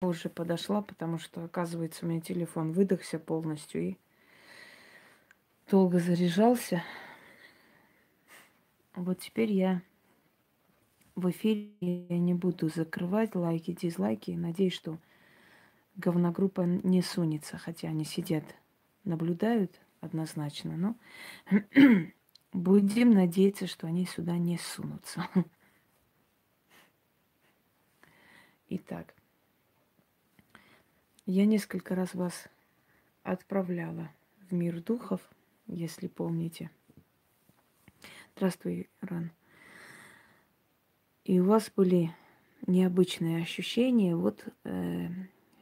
позже подошла, потому что, оказывается, у меня телефон выдохся полностью и долго заряжался. Вот теперь я в эфире я не буду закрывать лайки, дизлайки. Надеюсь, что говногруппа не сунется, хотя они сидят, наблюдают однозначно, но будем надеяться, что они сюда не сунутся. Итак, я несколько раз вас отправляла в мир духов, если помните. Здравствуй, Ран. И у вас были необычные ощущения. Вот э,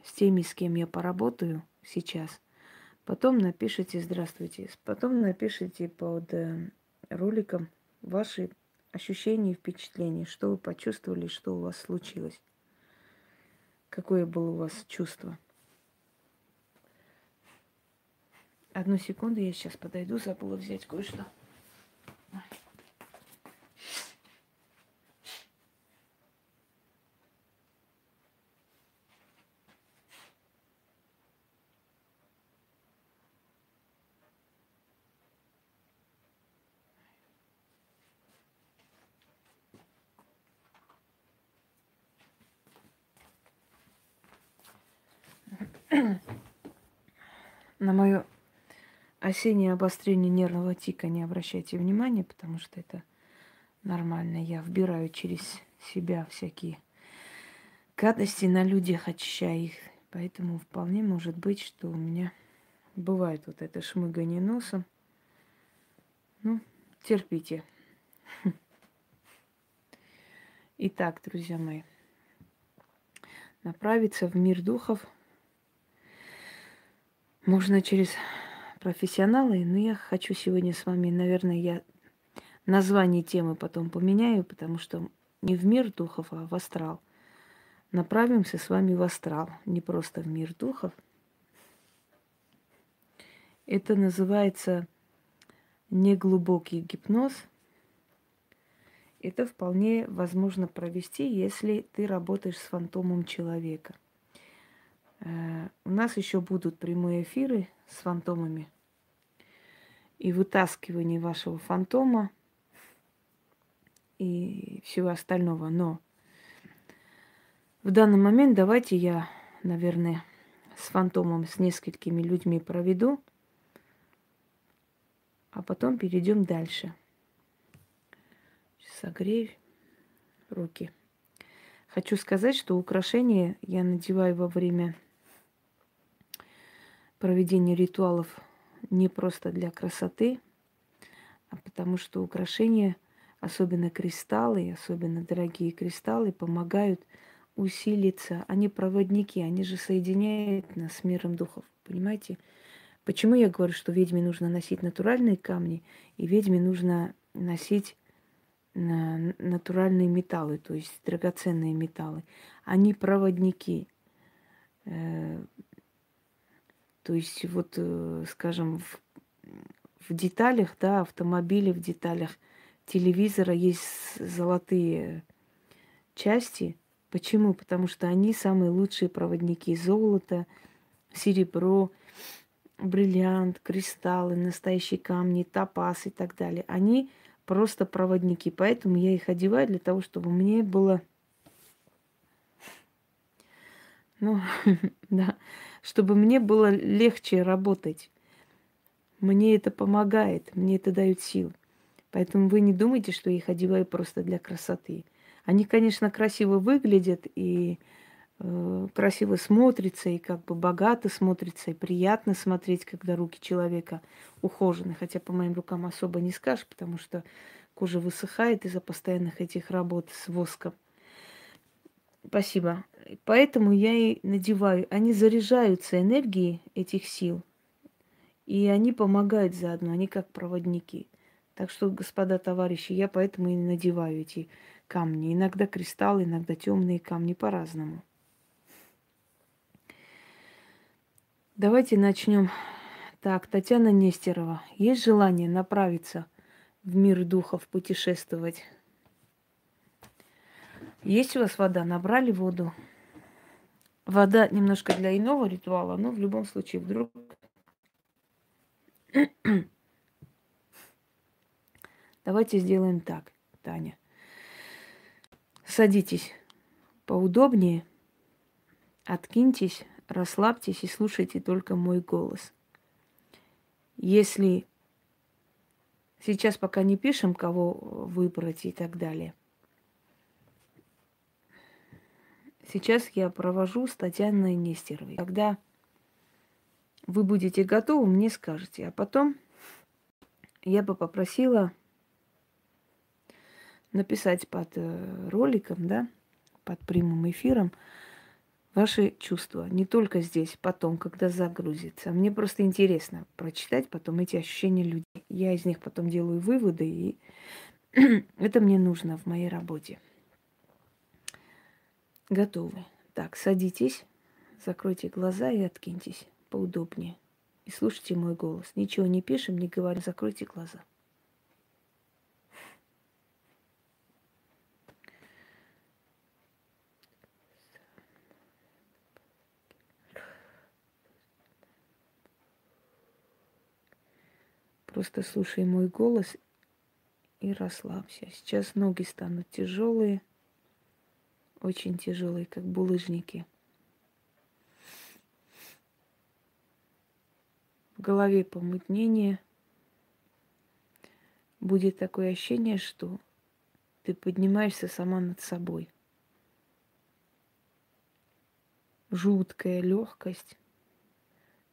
с теми, с кем я поработаю сейчас. Потом напишите «Здравствуйте». Потом напишите под э, роликом ваши ощущения и впечатления, что вы почувствовали, что у вас случилось. Какое было у вас чувство. Одну секунду, я сейчас подойду, забыла взять кое-что. На мое осеннее обострение нервного тика не обращайте внимания, потому что это нормально. Я вбираю через себя всякие гадости на людях, очищая их. Поэтому вполне может быть, что у меня бывает вот это шмыгание носом. Ну, терпите. Итак, друзья мои, направиться в мир духов – можно через профессионалы, но я хочу сегодня с вами, наверное, я название темы потом поменяю, потому что не в мир духов, а в астрал. Направимся с вами в астрал, не просто в мир духов. Это называется неглубокий гипноз. Это вполне возможно провести, если ты работаешь с фантомом человека – Э, у нас еще будут прямые эфиры с фантомами и вытаскивание вашего фантома и всего остального. Но в данный момент давайте я, наверное, с фантомом, с несколькими людьми проведу, а потом перейдем дальше. Согрею руки. Хочу сказать, что украшения я надеваю во время проведение ритуалов не просто для красоты, а потому что украшения, особенно кристаллы, особенно дорогие кристаллы, помогают усилиться. Они проводники, они же соединяют нас с миром духов. Понимаете? Почему я говорю, что ведьме нужно носить натуральные камни, и ведьме нужно носить натуральные металлы, то есть драгоценные металлы. Они проводники. То есть вот, э, скажем, в, в деталях, да, автомобиля, в деталях телевизора есть золотые части. Почему? Потому что они самые лучшие проводники. Золото, серебро, бриллиант, кристаллы, настоящие камни, топаз и так далее. Они просто проводники. Поэтому я их одеваю для того, чтобы мне было... Ну, да, чтобы мне было легче работать. Мне это помогает, мне это дает сил. Поэтому вы не думайте, что я их одеваю просто для красоты. Они, конечно, красиво выглядят и э, красиво смотрятся, и как бы богато смотрятся, и приятно смотреть, когда руки человека ухожены. Хотя по моим рукам особо не скажешь, потому что кожа высыхает из-за постоянных этих работ с воском. Спасибо. Поэтому я и надеваю. Они заряжаются энергией этих сил. И они помогают заодно, они как проводники. Так что, господа товарищи, я поэтому и надеваю эти камни. Иногда кристаллы, иногда темные камни по-разному. Давайте начнем. Так, Татьяна Нестерова. Есть желание направиться в мир духов, путешествовать? Есть у вас вода? Набрали воду? Вода немножко для иного ритуала, но в любом случае вдруг Давайте сделаем так, Таня. Садитесь поудобнее, откиньтесь, расслабьтесь и слушайте только мой голос. Если сейчас пока не пишем, кого выбрать и так далее, сейчас я провожу с Татьяной Нестеровой. Когда вы будете готовы, мне скажете. А потом я бы попросила написать под э, роликом, да, под прямым эфиром ваши чувства. Не только здесь, потом, когда загрузится. Мне просто интересно прочитать потом эти ощущения людей. Я из них потом делаю выводы, и это мне нужно в моей работе. Готовы. Так, садитесь, закройте глаза и откиньтесь поудобнее. И слушайте мой голос. Ничего не пишем, не говорим, закройте глаза. Просто слушай мой голос и расслабься. Сейчас ноги станут тяжелые, очень тяжелые, как булыжники. В голове помутнение. Будет такое ощущение, что ты поднимаешься сама над собой. Жуткая легкость.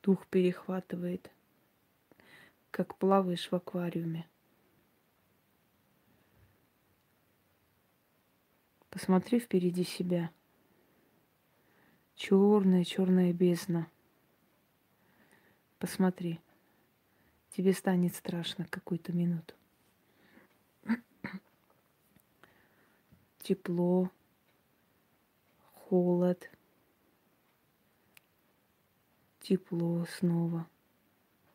Дух перехватывает как плаваешь в аквариуме. Посмотри впереди себя. Черная, черная бездна. Посмотри. Тебе станет страшно какую-то минуту. Тепло, холод, тепло снова,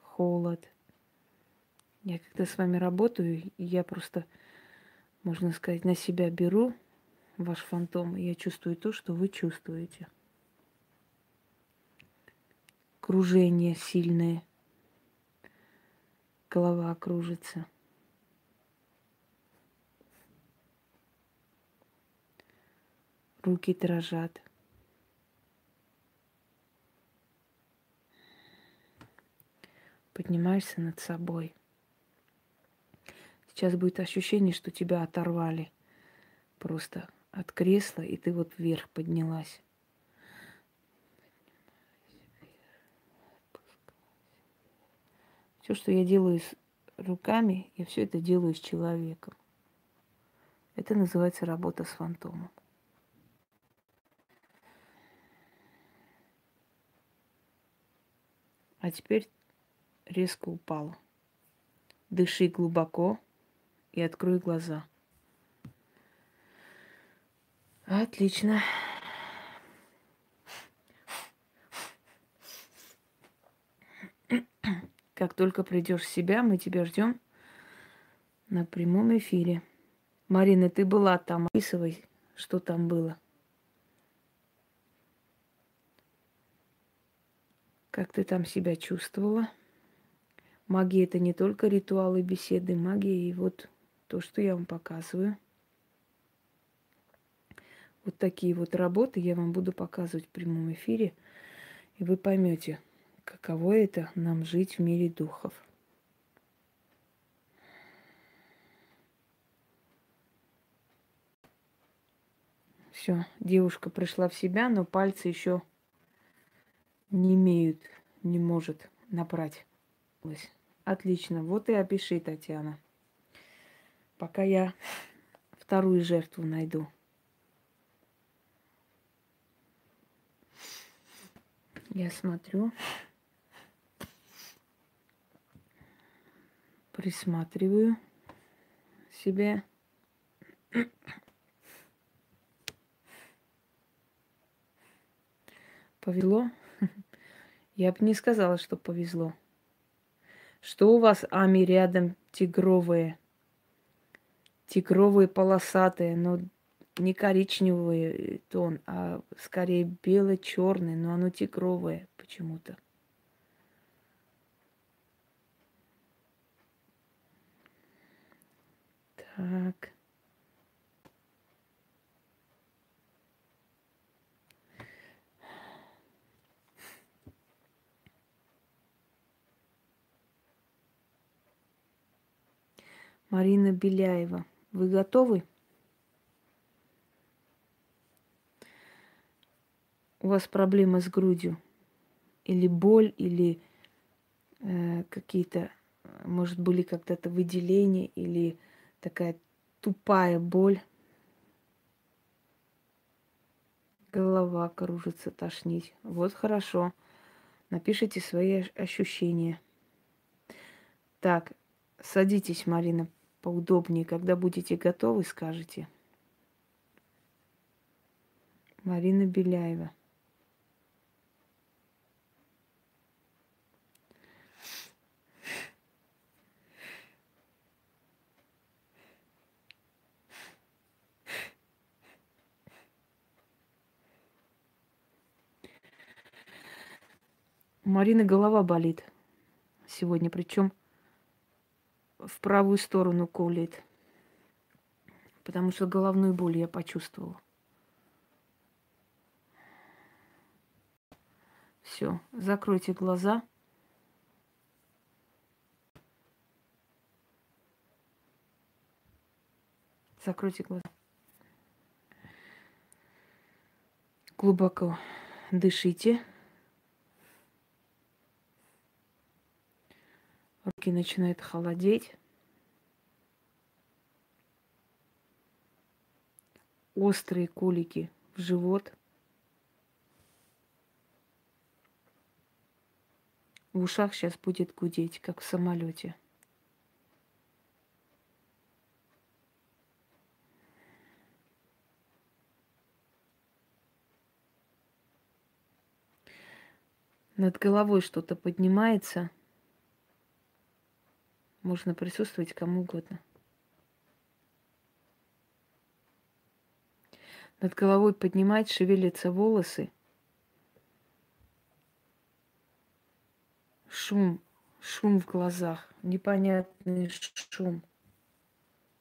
холод – я когда с вами работаю, я просто, можно сказать, на себя беру ваш фантом, я чувствую то, что вы чувствуете. Кружение сильное. Голова кружится. Руки дрожат. Поднимаешься над собой – Сейчас будет ощущение, что тебя оторвали просто от кресла, и ты вот вверх поднялась. Все, что я делаю с руками, я все это делаю с человеком. Это называется работа с фантомом. А теперь резко упала. Дыши глубоко и открой глаза. Отлично. Как только придешь в себя, мы тебя ждем на прямом эфире. Марина, ты была там, описывай, что там было. Как ты там себя чувствовала? Магия это не только ритуалы, беседы, магия и вот то, что я вам показываю. Вот такие вот работы я вам буду показывать в прямом эфире, и вы поймете, каково это нам жить в мире духов. Все, девушка пришла в себя, но пальцы еще не имеют, не может набрать. Отлично, вот и опиши, Татьяна пока я вторую жертву найду. Я смотрю, присматриваю себе. Повезло? Я бы не сказала, что повезло. Что у вас, Ами, рядом тигровые? тигровые полосатые, но не коричневый тон, а скорее бело-черный, но оно тигровое почему-то. Так. Марина Беляева. Вы готовы? У вас проблемы с грудью? Или боль, или э, какие-то, может, были когда-то выделения, или такая тупая боль. Голова кружится, тошнить. Вот хорошо. Напишите свои ощущения. Так, садитесь, Марина, поудобнее. Когда будете готовы, скажете. Марина Беляева. У Марины голова болит сегодня, причем в правую сторону колет. Потому что головную боль я почувствовала. Все, закройте глаза. Закройте глаза. Глубоко дышите. Руки начинают холодеть. Острые колики в живот. В ушах сейчас будет гудеть, как в самолете. Над головой что-то поднимается – можно присутствовать кому угодно. Над головой поднимать, шевелятся волосы. Шум, шум в глазах, непонятный шум,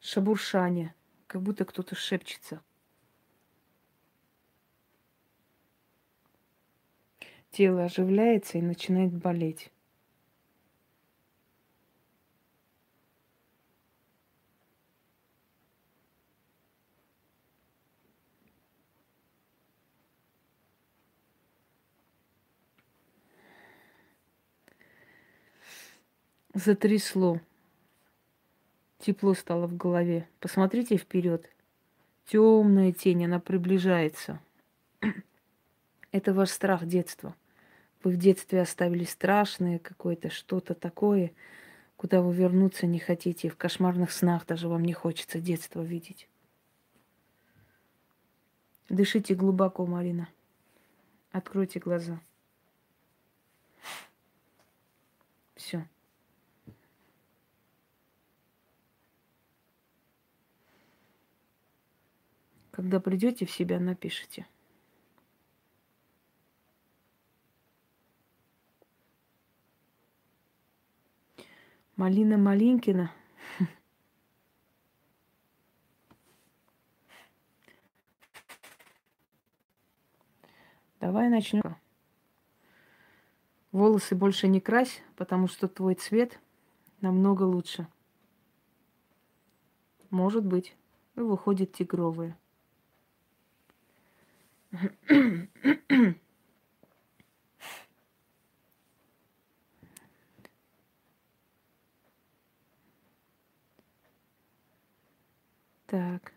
шабуршание, как будто кто-то шепчется. Тело оживляется и начинает болеть. Затрясло. Тепло стало в голове. Посмотрите вперед. Темная тень, она приближается. Это ваш страх детства. Вы в детстве оставили страшное какое-то, что-то такое, куда вы вернуться не хотите. В кошмарных снах даже вам не хочется детство видеть. Дышите глубоко, Марина. Откройте глаза. Все. Когда придете в себя, напишите. Малина Малинкина. Давай начнем. Волосы больше не крась, потому что твой цвет намного лучше. Может быть. Выходит тигровые. Так.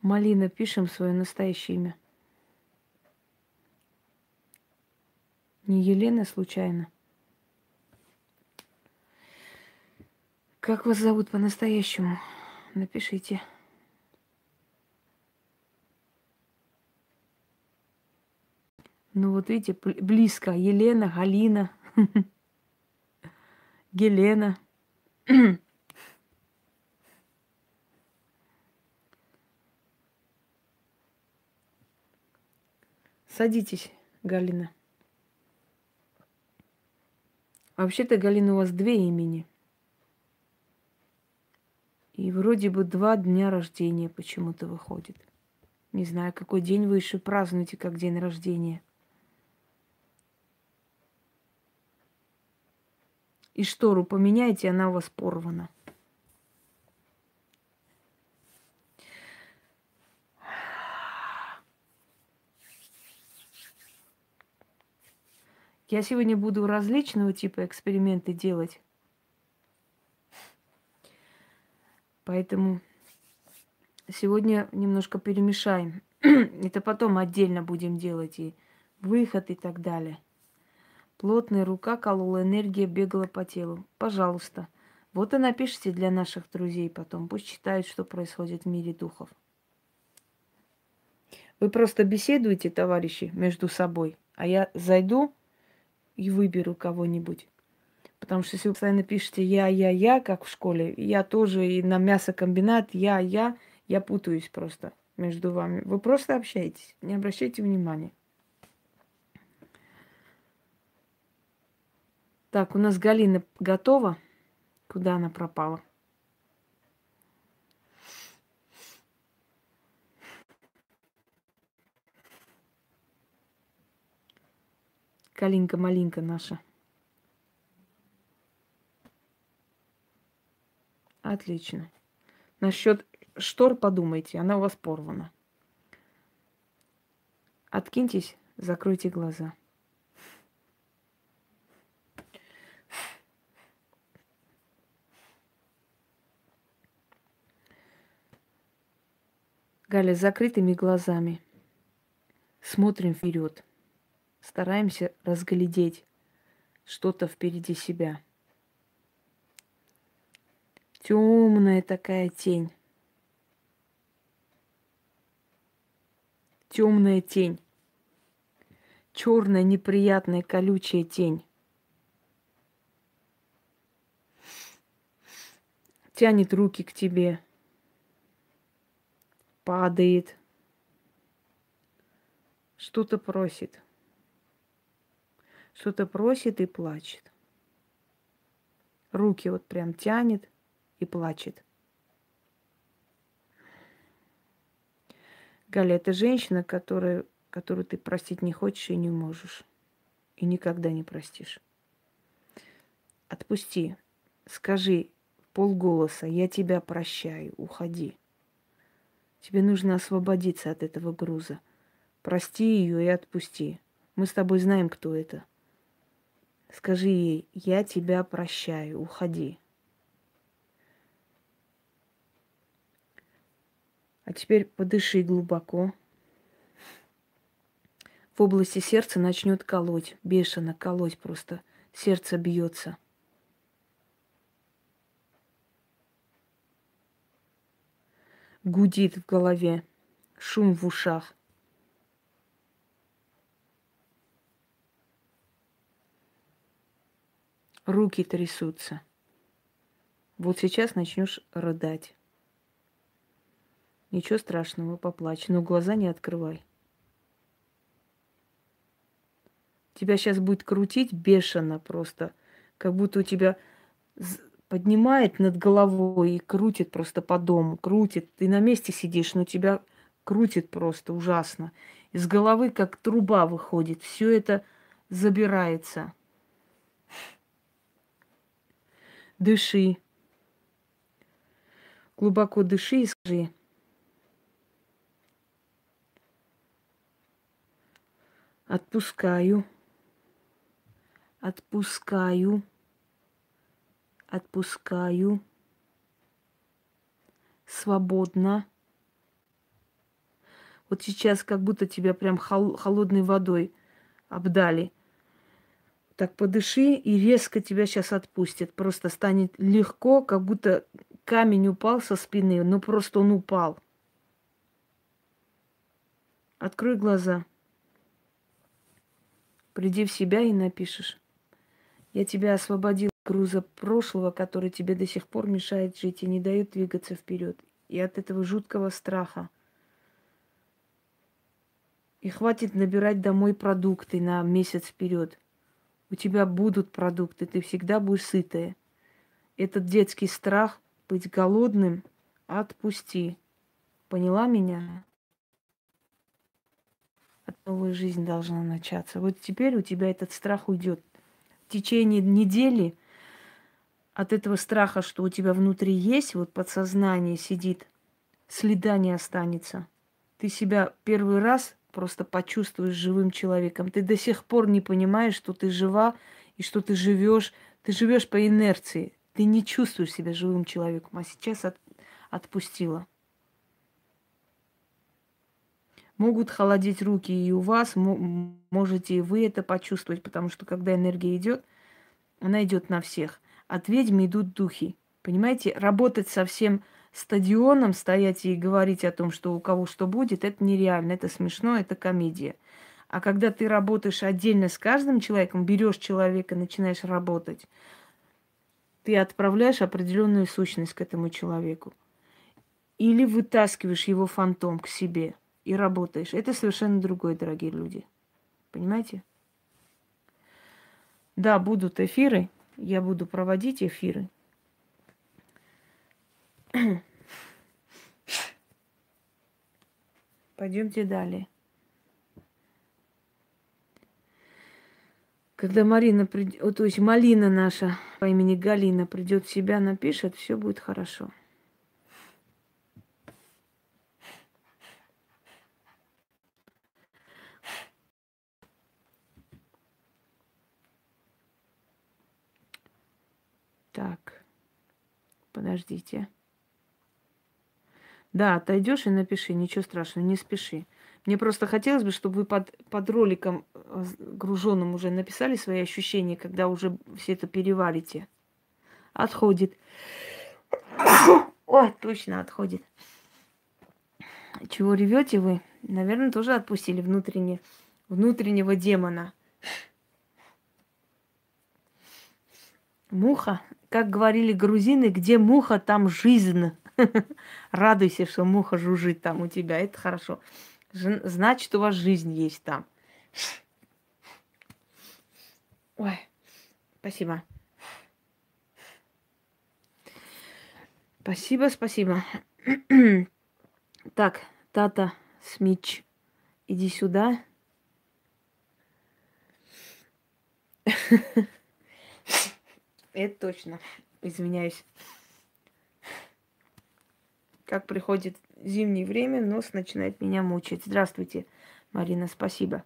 Малина, пишем свое настоящее имя. Не Елена случайно. Как вас зовут по-настоящему? Напишите. Ну вот видите, близко. Елена, Галина, Гелена Садитесь, Галина. Вообще-то, Галина, у вас две имени. И вроде бы два дня рождения почему-то выходит. Не знаю, какой день вы еще празднуете, как день рождения – И штору поменяйте, она у вас порвана. Я сегодня буду различного типа эксперименты делать. Поэтому сегодня немножко перемешаем. Это потом отдельно будем делать и выход и так далее. Плотная рука колола, энергия бегала по телу. Пожалуйста. Вот и напишите для наших друзей потом. Пусть читают, что происходит в мире духов. Вы просто беседуете, товарищи, между собой, а я зайду и выберу кого-нибудь. Потому что если вы постоянно пишете я, я, я, как в школе, я тоже и на мясокомбинат, я, я, я путаюсь просто между вами. Вы просто общаетесь, не обращайте внимания. Так, у нас Галина готова. Куда она пропала? Калинка-малинка наша. Отлично. Насчет штор подумайте, она у вас порвана. Откиньтесь, закройте глаза. Галя, с закрытыми глазами. Смотрим вперед стараемся разглядеть что-то впереди себя. Темная такая тень. Темная тень. Черная, неприятная, колючая тень. Тянет руки к тебе. Падает. Что-то просит что-то просит и плачет. Руки вот прям тянет и плачет. Галя, это женщина, которая, которую ты простить не хочешь и не можешь. И никогда не простишь. Отпусти. Скажи полголоса, я тебя прощаю, уходи. Тебе нужно освободиться от этого груза. Прости ее и отпусти. Мы с тобой знаем, кто это. Скажи ей, я тебя прощаю, уходи. А теперь подыши глубоко. В области сердца начнет колоть, бешено колоть просто. Сердце бьется. Гудит в голове, шум в ушах. руки трясутся. Вот сейчас начнешь рыдать. Ничего страшного, поплачь, но глаза не открывай. Тебя сейчас будет крутить бешено просто, как будто у тебя поднимает над головой и крутит просто по дому, крутит. Ты на месте сидишь, но тебя крутит просто ужасно. Из головы как труба выходит, все это забирается. Дыши. Глубоко дыши и скажи. Отпускаю. Отпускаю. Отпускаю. Свободно. Вот сейчас как будто тебя прям холодной водой обдали – так подыши, и резко тебя сейчас отпустит. Просто станет легко, как будто камень упал со спины, ну просто он упал. Открой глаза. Приди в себя и напишешь. Я тебя освободил груза прошлого, который тебе до сих пор мешает жить и не дает двигаться вперед. И от этого жуткого страха. И хватит набирать домой продукты на месяц вперед. У тебя будут продукты, ты всегда будешь сытая. Этот детский страх быть голодным отпусти. Поняла меня? Новая жизнь должна начаться. Вот теперь у тебя этот страх уйдет. В течение недели от этого страха, что у тебя внутри есть, вот подсознание сидит, следа не останется. Ты себя первый раз просто почувствуешь живым человеком. Ты до сих пор не понимаешь, что ты жива и что ты живешь. Ты живешь по инерции. Ты не чувствуешь себя живым человеком, а сейчас от, отпустила. Могут холодить руки и у вас, можете и вы это почувствовать, потому что когда энергия идет, она идет на всех. От ведьм идут духи. Понимаете, работать со всем стадионом, стоять и говорить о том, что у кого что будет, это нереально, это смешно, это комедия. А когда ты работаешь отдельно с каждым человеком, берешь человека, начинаешь работать, ты отправляешь определенную сущность к этому человеку. Или вытаскиваешь его фантом к себе и работаешь. Это совершенно другое, дорогие люди. Понимаете? Да, будут эфиры. Я буду проводить эфиры. Пойдемте далее. Когда Марина придет, то есть Малина наша по имени Галина придет в себя, напишет, все будет хорошо. Так, подождите. Да, отойдешь и напиши, ничего страшного, не спеши. Мне просто хотелось бы, чтобы вы под, под роликом э, груженным уже написали свои ощущения, когда уже все это переварите. Отходит. Ой, точно отходит. Чего ревете вы? Наверное, тоже отпустили внутренне, внутреннего демона. Муха, как говорили грузины, где муха, там жизнь. Радуйся, что муха жужжит там у тебя, это хорошо. Значит, у вас жизнь есть там. Ой, спасибо. Спасибо, спасибо. так, Тата Смич, иди сюда. Это точно. Извиняюсь. Как приходит зимнее время, нос начинает меня мучить. Здравствуйте, Марина, спасибо.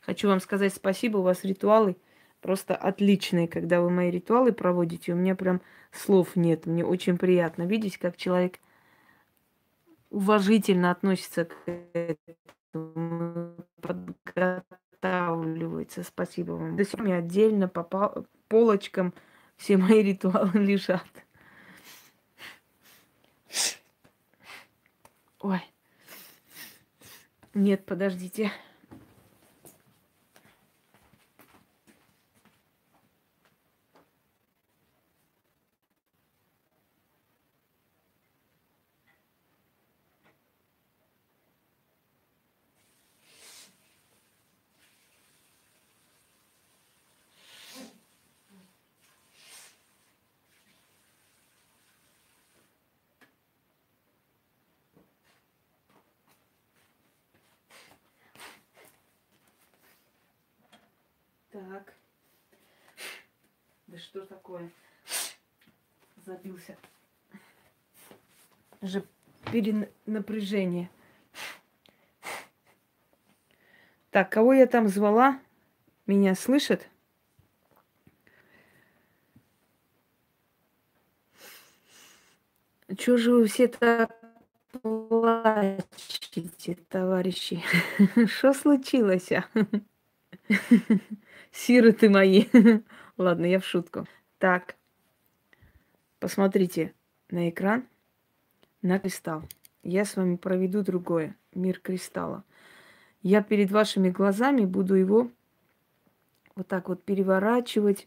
Хочу вам сказать спасибо, у вас ритуалы просто отличные. Когда вы мои ритуалы проводите, у меня прям слов нет. Мне очень приятно видеть, как человек уважительно относится к этому, подготавливается. Спасибо вам. До пор отдельно по полочкам все мои ритуалы лежат. Ой. Нет, подождите. Так. Да что такое? Забился. Же перенапряжение. Так, кого я там звала? Меня слышат? Чего же вы все так плачете, товарищи? Что случилось? А? Сироты мои. Ладно, я в шутку. Так, посмотрите на экран, на кристалл. Я с вами проведу другое, мир кристалла. Я перед вашими глазами буду его вот так вот переворачивать,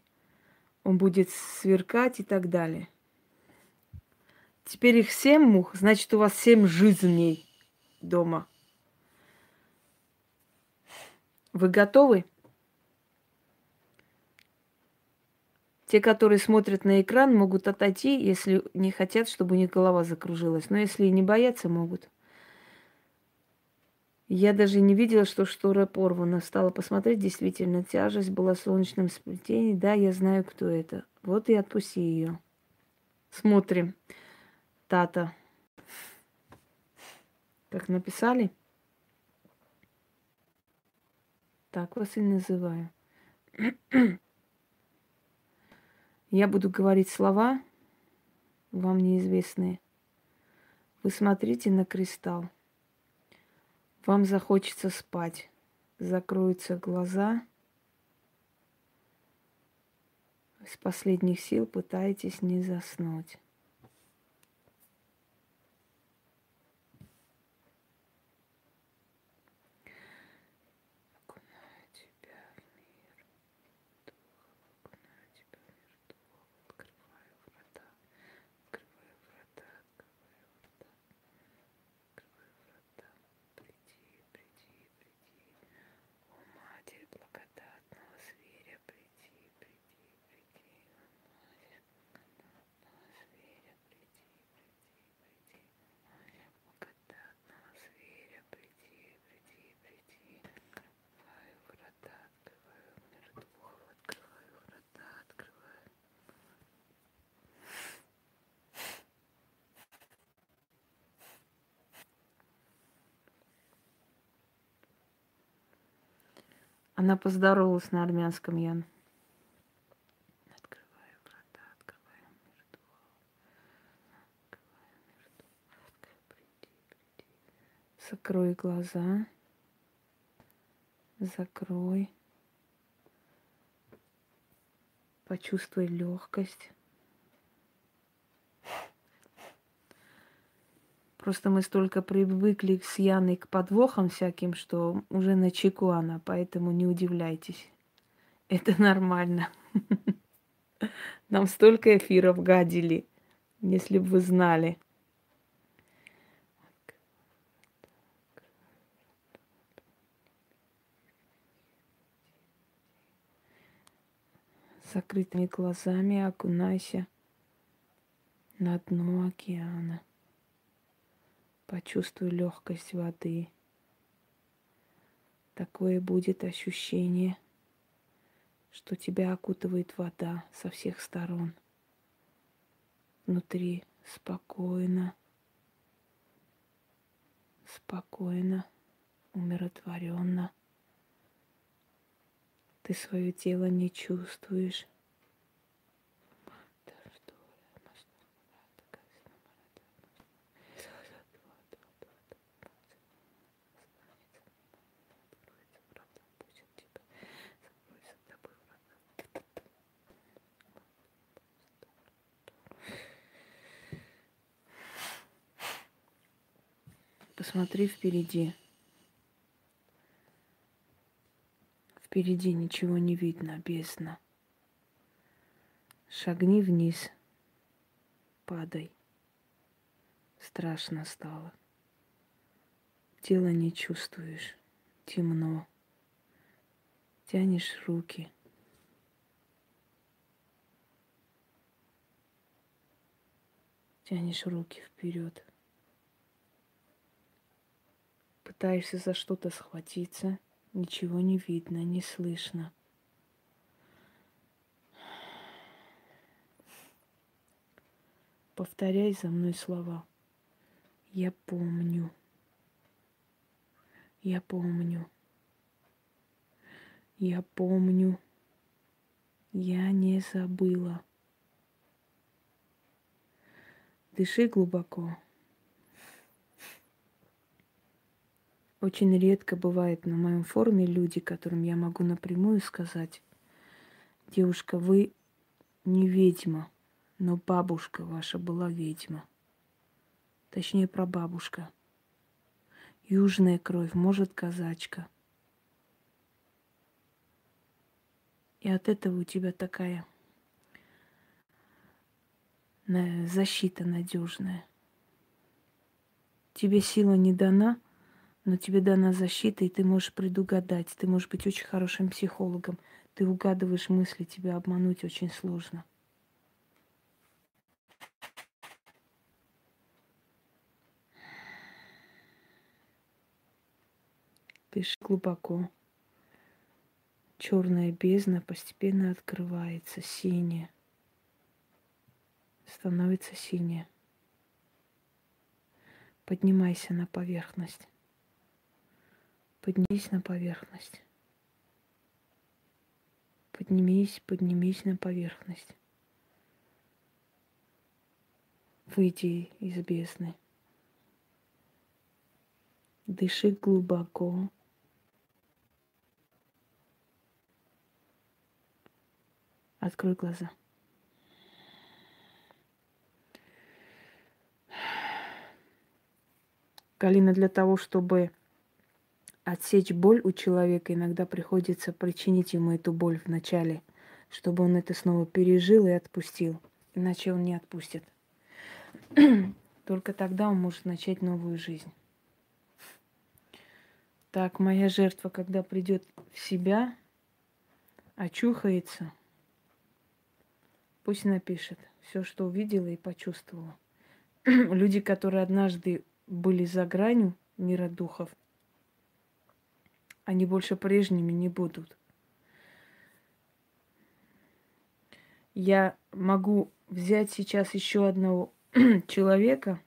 он будет сверкать и так далее. Теперь их семь мух, значит, у вас семь жизней дома. Вы готовы? Те, которые смотрят на экран, могут отойти, если не хотят, чтобы у них голова закружилась. Но если не боятся, могут. Я даже не видела, что штора порвана. Стала посмотреть, действительно, тяжесть была в солнечном сплетении. Да, я знаю, кто это. Вот и отпусти ее. Смотрим. Тата. Как написали? Так вас и называю. Я буду говорить слова, вам неизвестные. Вы смотрите на кристалл. Вам захочется спать. Закроются глаза. С последних сил пытаетесь не заснуть. Она поздоровалась на армянском, Ян. Закрой глаза. Закрой. Почувствуй легкость. Просто мы столько привыкли с Яной к подвохам всяким, что уже на чеку она, поэтому не удивляйтесь. Это нормально. Нам столько эфиров гадили, если бы вы знали. Закрытыми глазами окунайся на дно океана. Почувствуй легкость воды. Такое будет ощущение, что тебя окутывает вода со всех сторон. Внутри спокойно, спокойно, умиротворенно. Ты свое тело не чувствуешь. Посмотри впереди. Впереди ничего не видно, бездна. Шагни вниз. Падай. Страшно стало. Тело не чувствуешь. Темно. Тянешь руки. Тянешь руки вперед пытаешься за что-то схватиться, ничего не видно, не слышно. Повторяй за мной слова. Я помню. Я помню. Я помню. Я не забыла. Дыши глубоко. Очень редко бывает на моем форуме люди, которым я могу напрямую сказать, девушка, вы не ведьма, но бабушка ваша была ведьма. Точнее, прабабушка. Южная кровь, может, казачка. И от этого у тебя такая защита надежная. Тебе сила не дана – Но тебе дана защита, и ты можешь предугадать. Ты можешь быть очень хорошим психологом. Ты угадываешь мысли, тебя обмануть очень сложно. Дыши глубоко. Черная бездна постепенно открывается, синяя. Становится синяя. Поднимайся на поверхность. Поднимись на поверхность. Поднимись, поднимись на поверхность. Выйди из бездны. Дыши глубоко. Открой глаза. Галина, для того, чтобы отсечь боль у человека, иногда приходится причинить ему эту боль вначале, чтобы он это снова пережил и отпустил. Иначе он не отпустит. Только тогда он может начать новую жизнь. Так, моя жертва, когда придет в себя, очухается, пусть напишет все, что увидела и почувствовала. Люди, которые однажды были за гранью мира духов, они больше прежними не будут. Я могу взять сейчас еще одного человека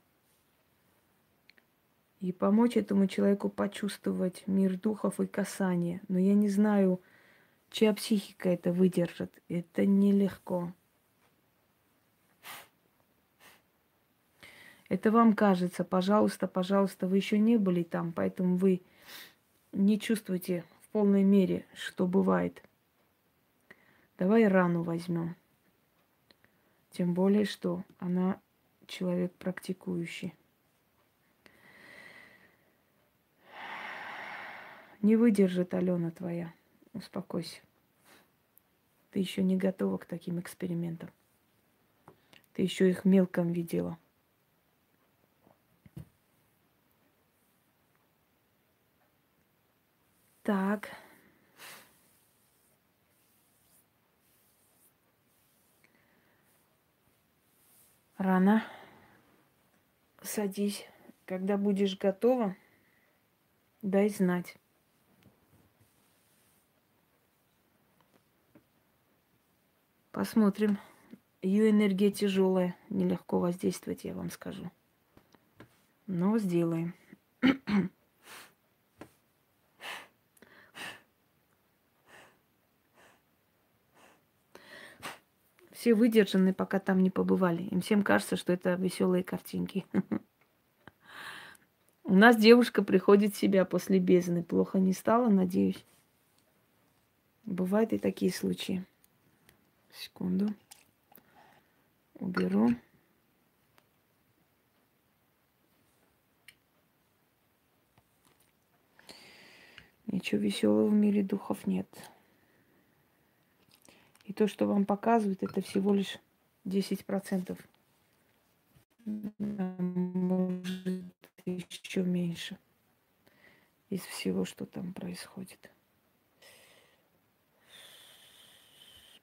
и помочь этому человеку почувствовать мир духов и касание. Но я не знаю, чья психика это выдержит. Это нелегко. Это вам кажется, пожалуйста, пожалуйста, вы еще не были там, поэтому вы не чувствуете в полной мере, что бывает. Давай рану возьмем. Тем более, что она человек практикующий. Не выдержит Алена твоя. Успокойся. Ты еще не готова к таким экспериментам. Ты еще их мелком видела. Так. Рано. Садись. Когда будешь готова, дай знать. Посмотрим. Ее энергия тяжелая, нелегко воздействовать, я вам скажу. Но сделаем. Все выдержаны, пока там не побывали. Им всем кажется, что это веселые картинки. У нас девушка приходит в себя после бездны. Плохо не стало, надеюсь. Бывают и такие случаи. Секунду. Уберу. Ничего веселого в мире духов нет. И то, что вам показывают, это всего лишь 10%. Может, еще меньше из всего, что там происходит.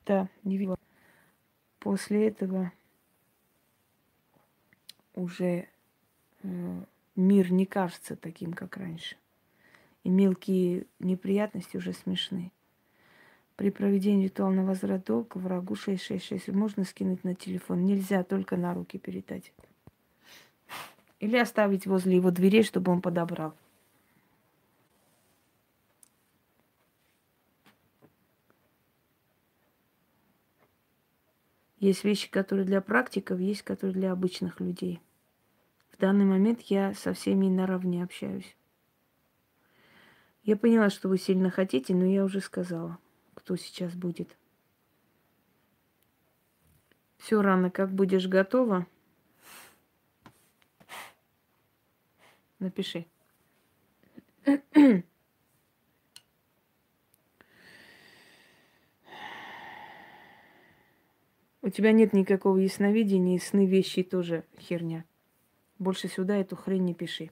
Да, не видела. После этого уже э, мир не кажется таким, как раньше. И мелкие неприятности уже смешны. При проведении ритуала возврат долга врагу 666 можно скинуть на телефон. Нельзя только на руки передать. Или оставить возле его дверей, чтобы он подобрал. Есть вещи, которые для практиков, есть, которые для обычных людей. В данный момент я со всеми наравне общаюсь. Я поняла, что вы сильно хотите, но я уже сказала кто сейчас будет. Все рано, как будешь готова, напиши. У тебя нет никакого ясновидения, и сны вещи тоже херня. Больше сюда эту хрень не пиши.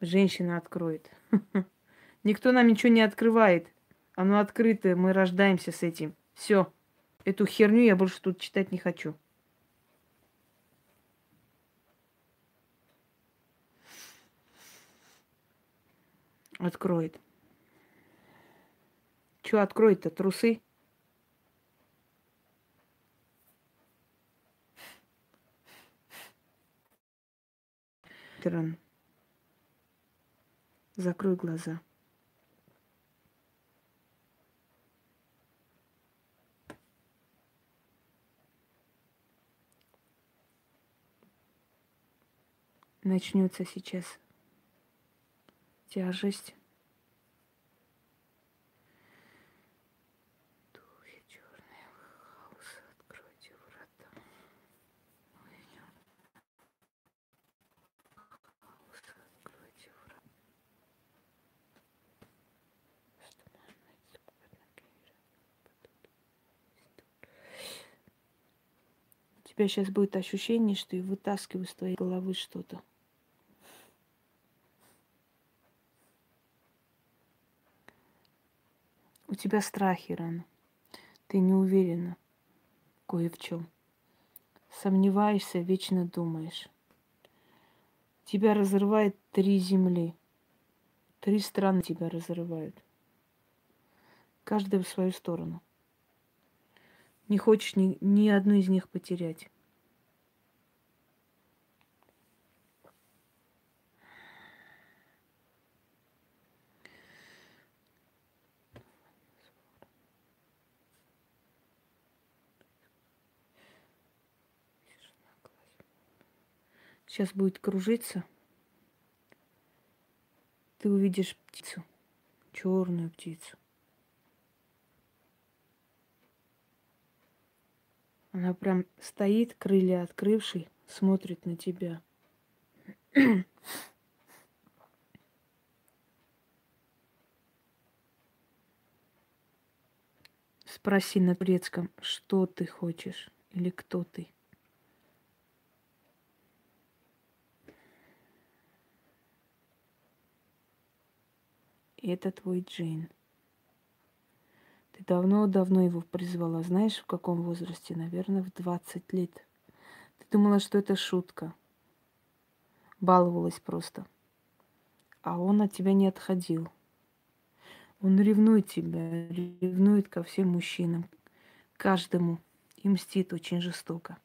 Женщина откроет. Никто нам ничего не открывает. Оно открыто, мы рождаемся с этим. Все. Эту херню я больше тут читать не хочу. Откроет. Что откроет-то? Трусы? Закрой глаза. Начнется сейчас тяжесть. тебя сейчас будет ощущение, что я вытаскиваю из твоей головы что-то. У тебя страхи рано. Ты не уверена кое в чем. Сомневаешься, вечно думаешь. Тебя разрывает три земли. Три страны тебя разрывают. Каждая в свою сторону. Не хочешь ни, ни одну из них потерять. Сейчас будет кружиться. Ты увидишь птицу, черную птицу. Она прям стоит, крылья открывший, смотрит на тебя. Спроси на турецком, что ты хочешь или кто ты. Это твой джин. Ты давно-давно его призвала. Знаешь, в каком возрасте? Наверное, в 20 лет. Ты думала, что это шутка. Баловалась просто. А он от тебя не отходил. Он ревнует тебя, ревнует ко всем мужчинам, каждому, и мстит очень жестоко.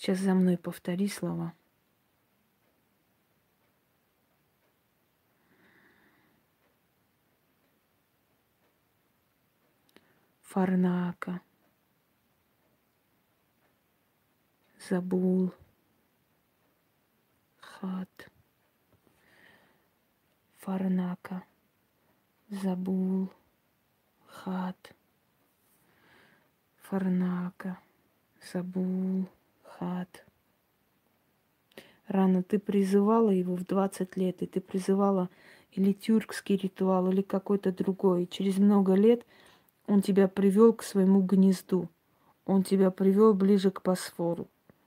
Сейчас за мной повтори слова. Фарнака, Забул, Хат, Фарнака, Забул, Хат, Фарнака, Забул, Хат. Рано ты призывала его в 20 лет, и ты призывала или тюркский ритуал, или какой-то другой. И через много лет – он тебя привел к своему гнезду. Он тебя привел ближе к Босфору,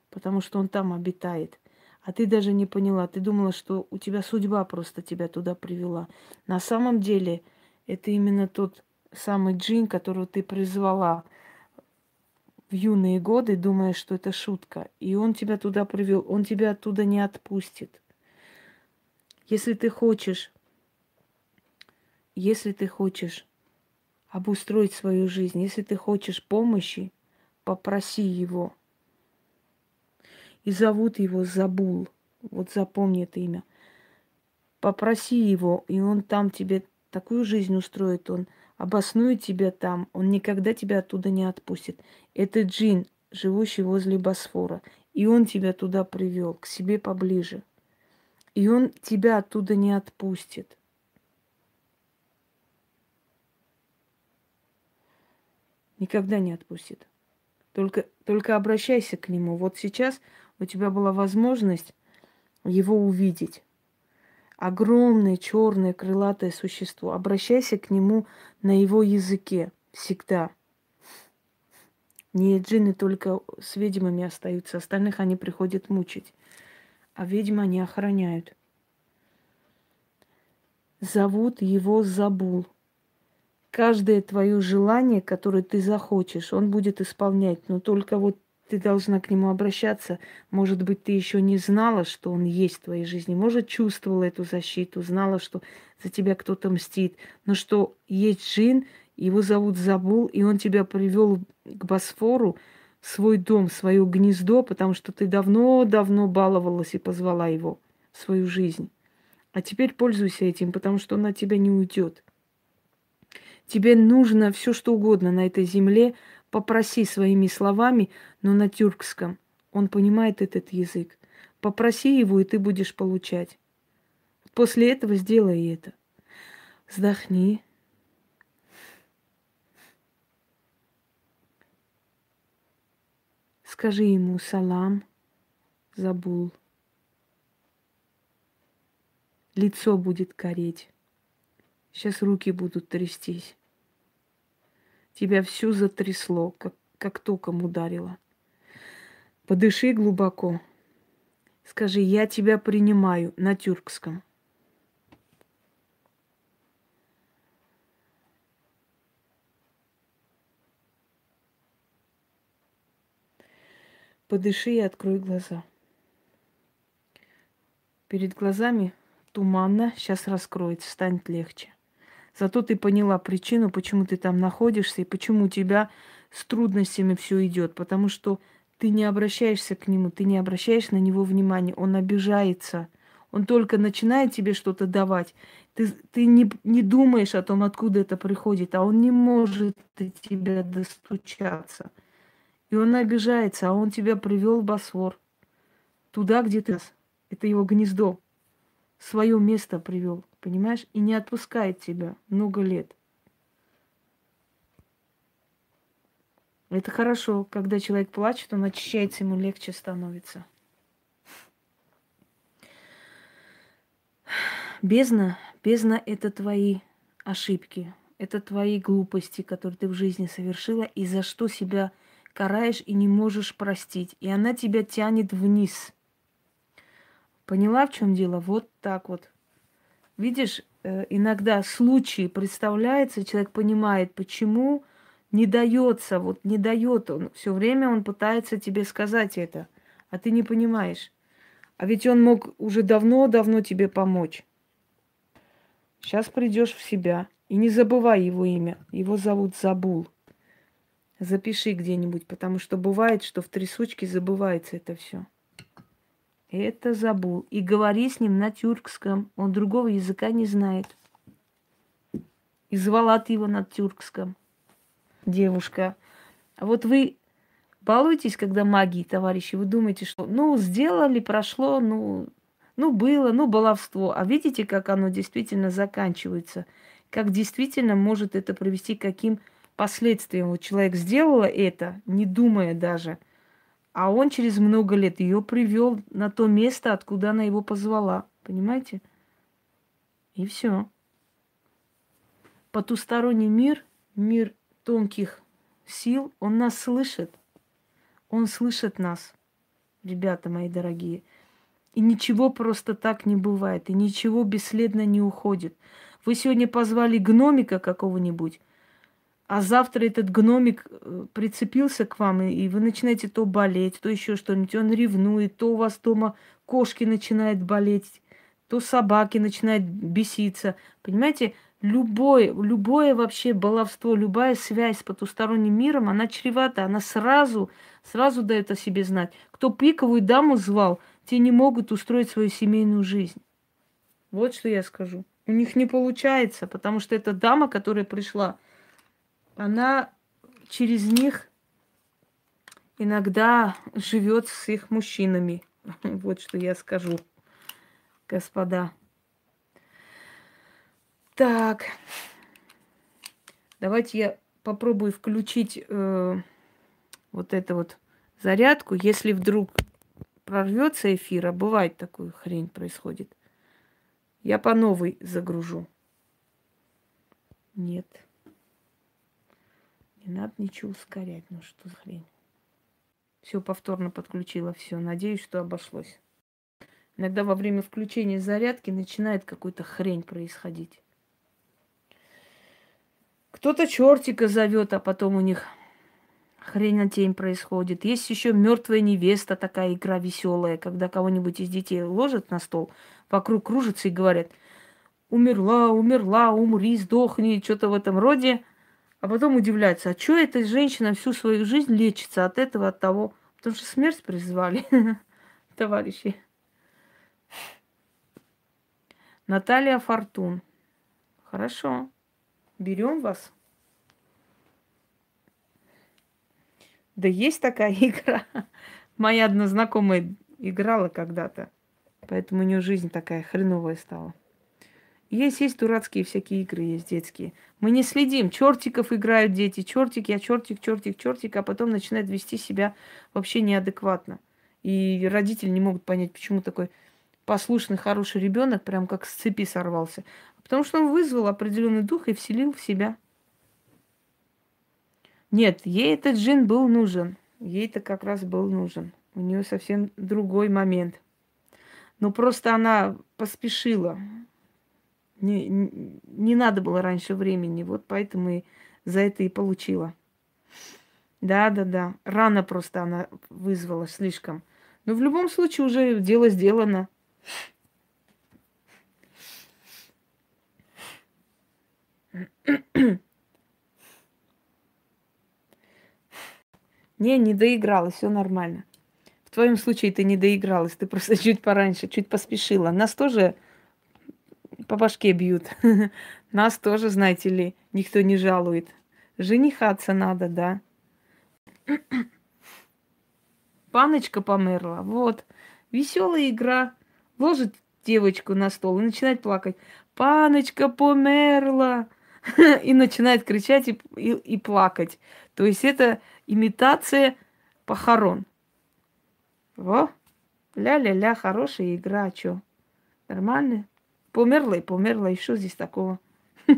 потому что он там обитает. А ты даже не поняла, ты думала, что у тебя судьба просто тебя туда привела. На самом деле это именно тот самый джин, которого ты призвала в юные годы, думая, что это шутка. И он тебя туда привел, он тебя оттуда не отпустит. Если ты хочешь, если ты хочешь обустроить свою жизнь. Если ты хочешь помощи, попроси его. И зовут его Забул. Вот запомни это имя. Попроси его, и он там тебе такую жизнь устроит, он обоснует тебя там, он никогда тебя оттуда не отпустит. Это джин, живущий возле Босфора. И он тебя туда привел, к себе поближе. И он тебя оттуда не отпустит. Никогда не отпустит. Только, только обращайся к нему. Вот сейчас у тебя была возможность его увидеть. Огромное черное крылатое существо. Обращайся к нему на его языке всегда. Не джинны только с ведьмами остаются, остальных они приходят мучить. А ведьмы они охраняют. Зовут его Забул. Каждое твое желание, которое ты захочешь, он будет исполнять. Но только вот ты должна к нему обращаться. Может быть, ты еще не знала, что он есть в твоей жизни. Может, чувствовала эту защиту, знала, что за тебя кто-то мстит. Но что есть джин, его зовут Забул, и он тебя привел к Босфору, в свой дом, в свое гнездо, потому что ты давно-давно баловалась и позвала его в свою жизнь. А теперь пользуйся этим, потому что он от тебя не уйдет. Тебе нужно все, что угодно на этой земле – Попроси своими словами, но на тюркском. Он понимает этот язык. Попроси его, и ты будешь получать. После этого сделай это. Вздохни. Скажи ему салам, забул. Лицо будет кореть. Сейчас руки будут трястись. Тебя всю затрясло, как, как током ударило. Подыши глубоко. Скажи, я тебя принимаю на тюркском. Подыши и открой глаза. Перед глазами туманно, сейчас раскроется, станет легче. Зато ты поняла причину, почему ты там находишься и почему у тебя с трудностями все идет. Потому что ты не обращаешься к нему, ты не обращаешь на него внимания, он обижается. Он только начинает тебе что-то давать. Ты, ты не, не думаешь о том, откуда это приходит, а он не может до тебя достучаться. И он обижается, а он тебя привел в Босфор. Туда, где ты. Это его гнездо. Свое место привел понимаешь, и не отпускает тебя много лет. Это хорошо, когда человек плачет, он очищается, ему легче становится. Бездна, бездна – это твои ошибки, это твои глупости, которые ты в жизни совершила, и за что себя караешь и не можешь простить. И она тебя тянет вниз. Поняла, в чем дело? Вот так вот. Видишь, э, иногда случай представляется, человек понимает, почему не дается, вот не дает он. Все время он пытается тебе сказать это, а ты не понимаешь. А ведь он мог уже давно-давно тебе помочь. Сейчас придешь в себя. И не забывай его имя. Его зовут Забул. Запиши где-нибудь, потому что бывает, что в трясучке забывается это все. Это забыл. И говори с ним на тюркском. Он другого языка не знает. И звала ты его на тюркском. Девушка. А вот вы балуетесь, когда магии, товарищи, вы думаете, что ну, сделали, прошло, ну, ну, было, ну, баловство. А видите, как оно действительно заканчивается? Как действительно может это привести к каким последствиям? Вот человек сделал это, не думая даже – а он через много лет ее привел на то место, откуда она его позвала. Понимаете? И все. Потусторонний мир, мир тонких сил, он нас слышит. Он слышит нас, ребята мои дорогие. И ничего просто так не бывает, и ничего бесследно не уходит. Вы сегодня позвали гномика какого-нибудь, а завтра этот гномик э, прицепился к вам, и вы начинаете то болеть, то еще что-нибудь, он ревнует, то у вас дома кошки начинают болеть, то собаки начинают беситься. Понимаете, любое, любое вообще баловство, любая связь с потусторонним миром, она чревата, она сразу, сразу дает о себе знать. Кто пиковую даму звал, те не могут устроить свою семейную жизнь. Вот что я скажу. У них не получается, потому что эта дама, которая пришла, она через них иногда живет с их мужчинами. Вот что я скажу, господа. Так, давайте я попробую включить э, вот эту вот зарядку. Если вдруг прорвется эфир, а бывает такую хрень происходит, я по новой загружу. Нет. Не надо ничего ускорять. Ну что за хрень? Все повторно подключила, все. Надеюсь, что обошлось. Иногда во время включения зарядки начинает какую-то хрень происходить. Кто-то чертика зовет, а потом у них хренотень происходит. Есть еще мертвая невеста, такая игра веселая, когда кого-нибудь из детей ложат на стол, вокруг кружится и говорят, умерла, умерла, умри, сдохни, что-то в этом роде. А потом удивляется, а что эта женщина всю свою жизнь лечится от этого, от того? Потому что смерть призвали, товарищи. Наталья Фортун. Хорошо. Берем вас. Да есть такая игра. Моя одна знакомая играла когда-то. Поэтому у нее жизнь такая хреновая стала. Есть, есть дурацкие всякие игры, есть детские. Мы не следим. Чертиков играют дети. Чертик, я чертик, чертик, чертик, а потом начинает вести себя вообще неадекватно. И родители не могут понять, почему такой послушный, хороший ребенок прям как с цепи сорвался. Потому что он вызвал определенный дух и вселил в себя. Нет, ей этот джин был нужен. Ей-то как раз был нужен. У нее совсем другой момент. Но просто она поспешила. Не, не, надо было раньше времени, вот поэтому и за это и получила. Да, да, да. Рано просто она вызвала слишком. Но в любом случае уже дело сделано. Не, не доигралась, все нормально. В твоем случае ты не доигралась, ты просто чуть пораньше, чуть поспешила. Нас тоже по башке бьют. Нас тоже, знаете ли, никто не жалует. Женихаться надо, да. Паночка померла. Вот. Веселая игра. Ложит девочку на стол и начинает плакать. Паночка померла. И начинает кричать и, и, и плакать. То есть это имитация похорон. Во. Ля-ля-ля, хорошая игра, а чё? Нормально? Померла и померла, и что здесь такого?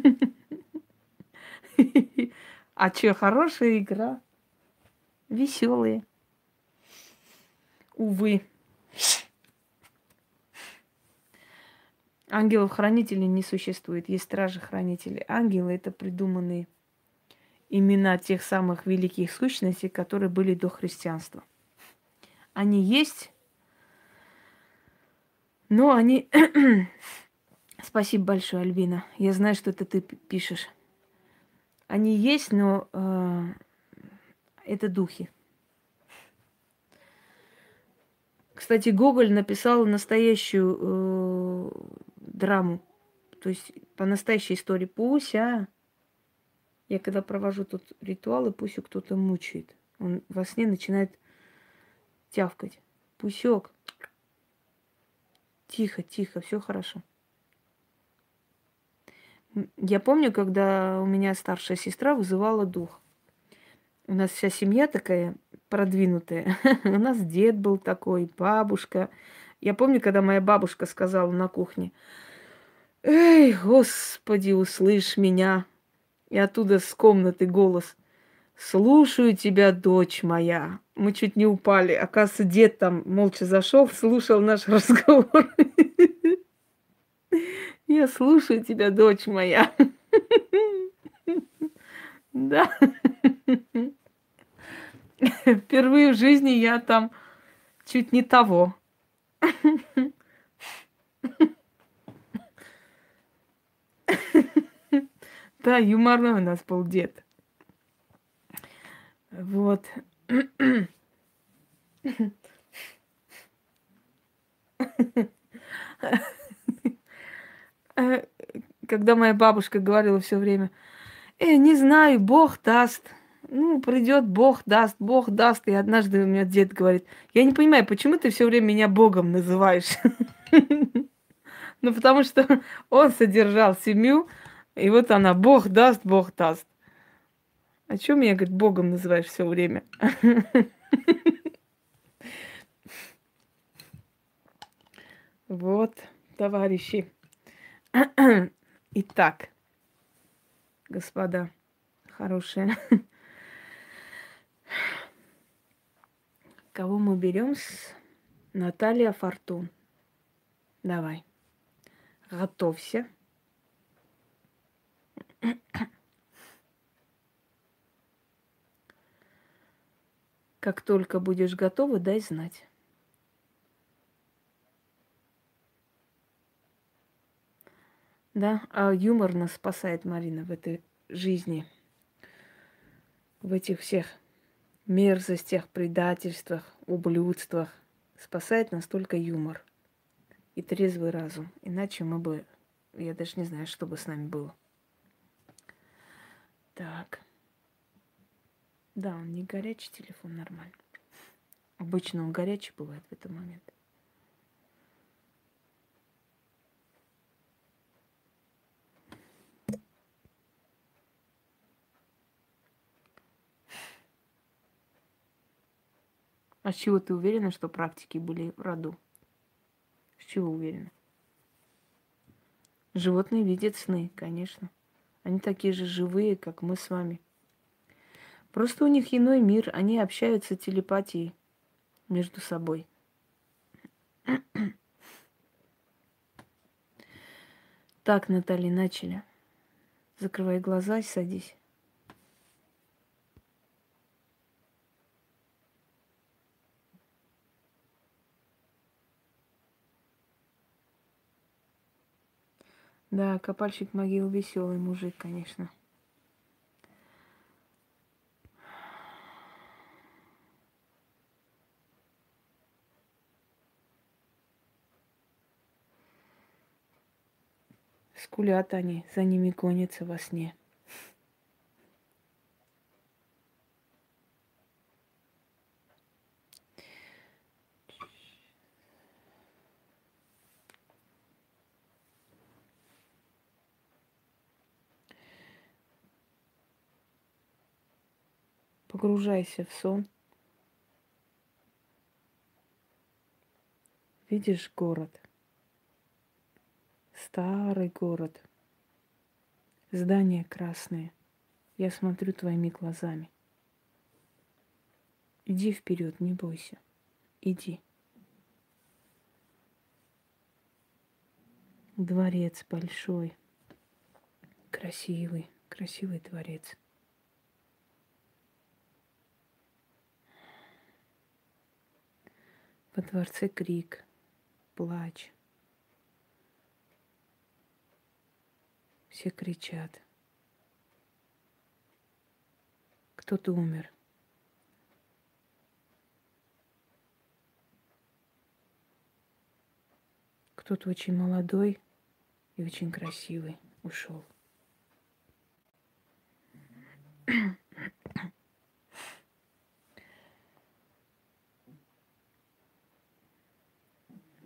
А что, хорошая игра? Веселые. Увы. Ангелов-хранителей не существует. Есть стражи-хранители. Ангелы – это придуманные имена тех самых великих сущностей, которые были до христианства. Они есть, но они Спасибо большое, Альбина. Я знаю, что это ты пишешь. Они есть, но э, это духи. Кстати, Гоголь написал настоящую э, драму. То есть по настоящей истории Пуся. Я когда провожу тут ритуалы, Пусю кто-то мучает. Он во сне начинает тявкать. Пусек. Тихо, тихо, все хорошо. Я помню, когда у меня старшая сестра вызывала дух. У нас вся семья такая продвинутая. у нас дед был такой, бабушка. Я помню, когда моя бабушка сказала на кухне, «Эй, Господи, услышь меня!» И оттуда с комнаты голос, «Слушаю тебя, дочь моя!» Мы чуть не упали. Оказывается, дед там молча зашел, слушал наш разговор. Я слушаю тебя, дочь моя. Да. Впервые в жизни я там чуть не того. Да, юморной у нас был дед. Вот. Э, когда моя бабушка говорила все время, э, не знаю, Бог даст. Ну, придет, Бог даст, Бог даст. И однажды у меня дед говорит, я не понимаю, почему ты все время меня Богом называешь? Ну, потому что он содержал семью, и вот она, Бог даст, Бог даст. А чем меня, говорит, Богом называешь все время? Вот, товарищи. Итак, господа хорошие, Кого мы берем с Наталья Фортун? Давай. Готовься. Как только будешь готова, дай знать. Да, а юмор нас спасает, Марина, в этой жизни. В этих всех мерзостях, предательствах, ублюдствах. Спасает нас только юмор и трезвый разум. Иначе мы бы, я даже не знаю, что бы с нами было. Так. Да, он не горячий телефон, нормально. Обычно он горячий бывает в этот момент. А с чего ты уверена, что практики были в роду? С чего уверена? Животные видят сны, конечно. Они такие же живые, как мы с вами. Просто у них иной мир, они общаются телепатией между собой. Так, Наталья, начали. Закрывай глаза и садись. Да, копальщик могил веселый мужик, конечно. Скулят они, за ними гонятся во сне. Погружайся в сон. Видишь город? Старый город. Здания красные. Я смотрю твоими глазами. Иди вперед, не бойся. Иди. Дворец большой, красивый, красивый дворец. Во дворце крик, плач. Все кричат. Кто-то умер. Кто-то очень молодой и очень красивый ушел.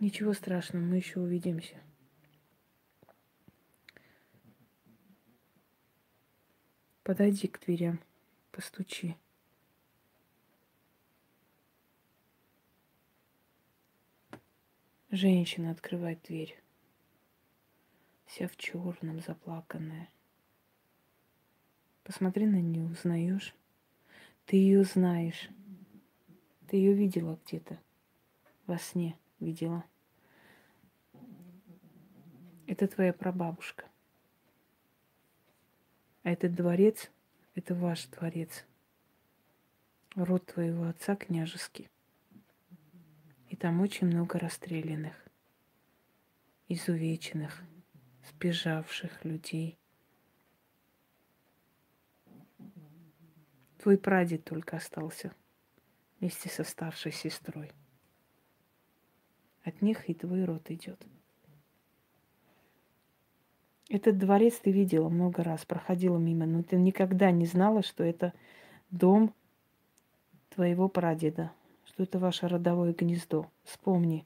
Ничего страшного, мы еще увидимся. Подойди к дверям, постучи. Женщина открывает дверь. Вся в черном, заплаканная. Посмотри на нее, узнаешь? Ты ее знаешь. Ты ее видела где-то во сне видела. Это твоя прабабушка. А этот дворец – это ваш дворец. Род твоего отца княжеский. И там очень много расстрелянных, изувеченных, сбежавших людей. Твой прадед только остался вместе со старшей сестрой. От них и твой род идет. Этот дворец ты видела много раз, проходила мимо, но ты никогда не знала, что это дом твоего прадеда, что это ваше родовое гнездо. Вспомни.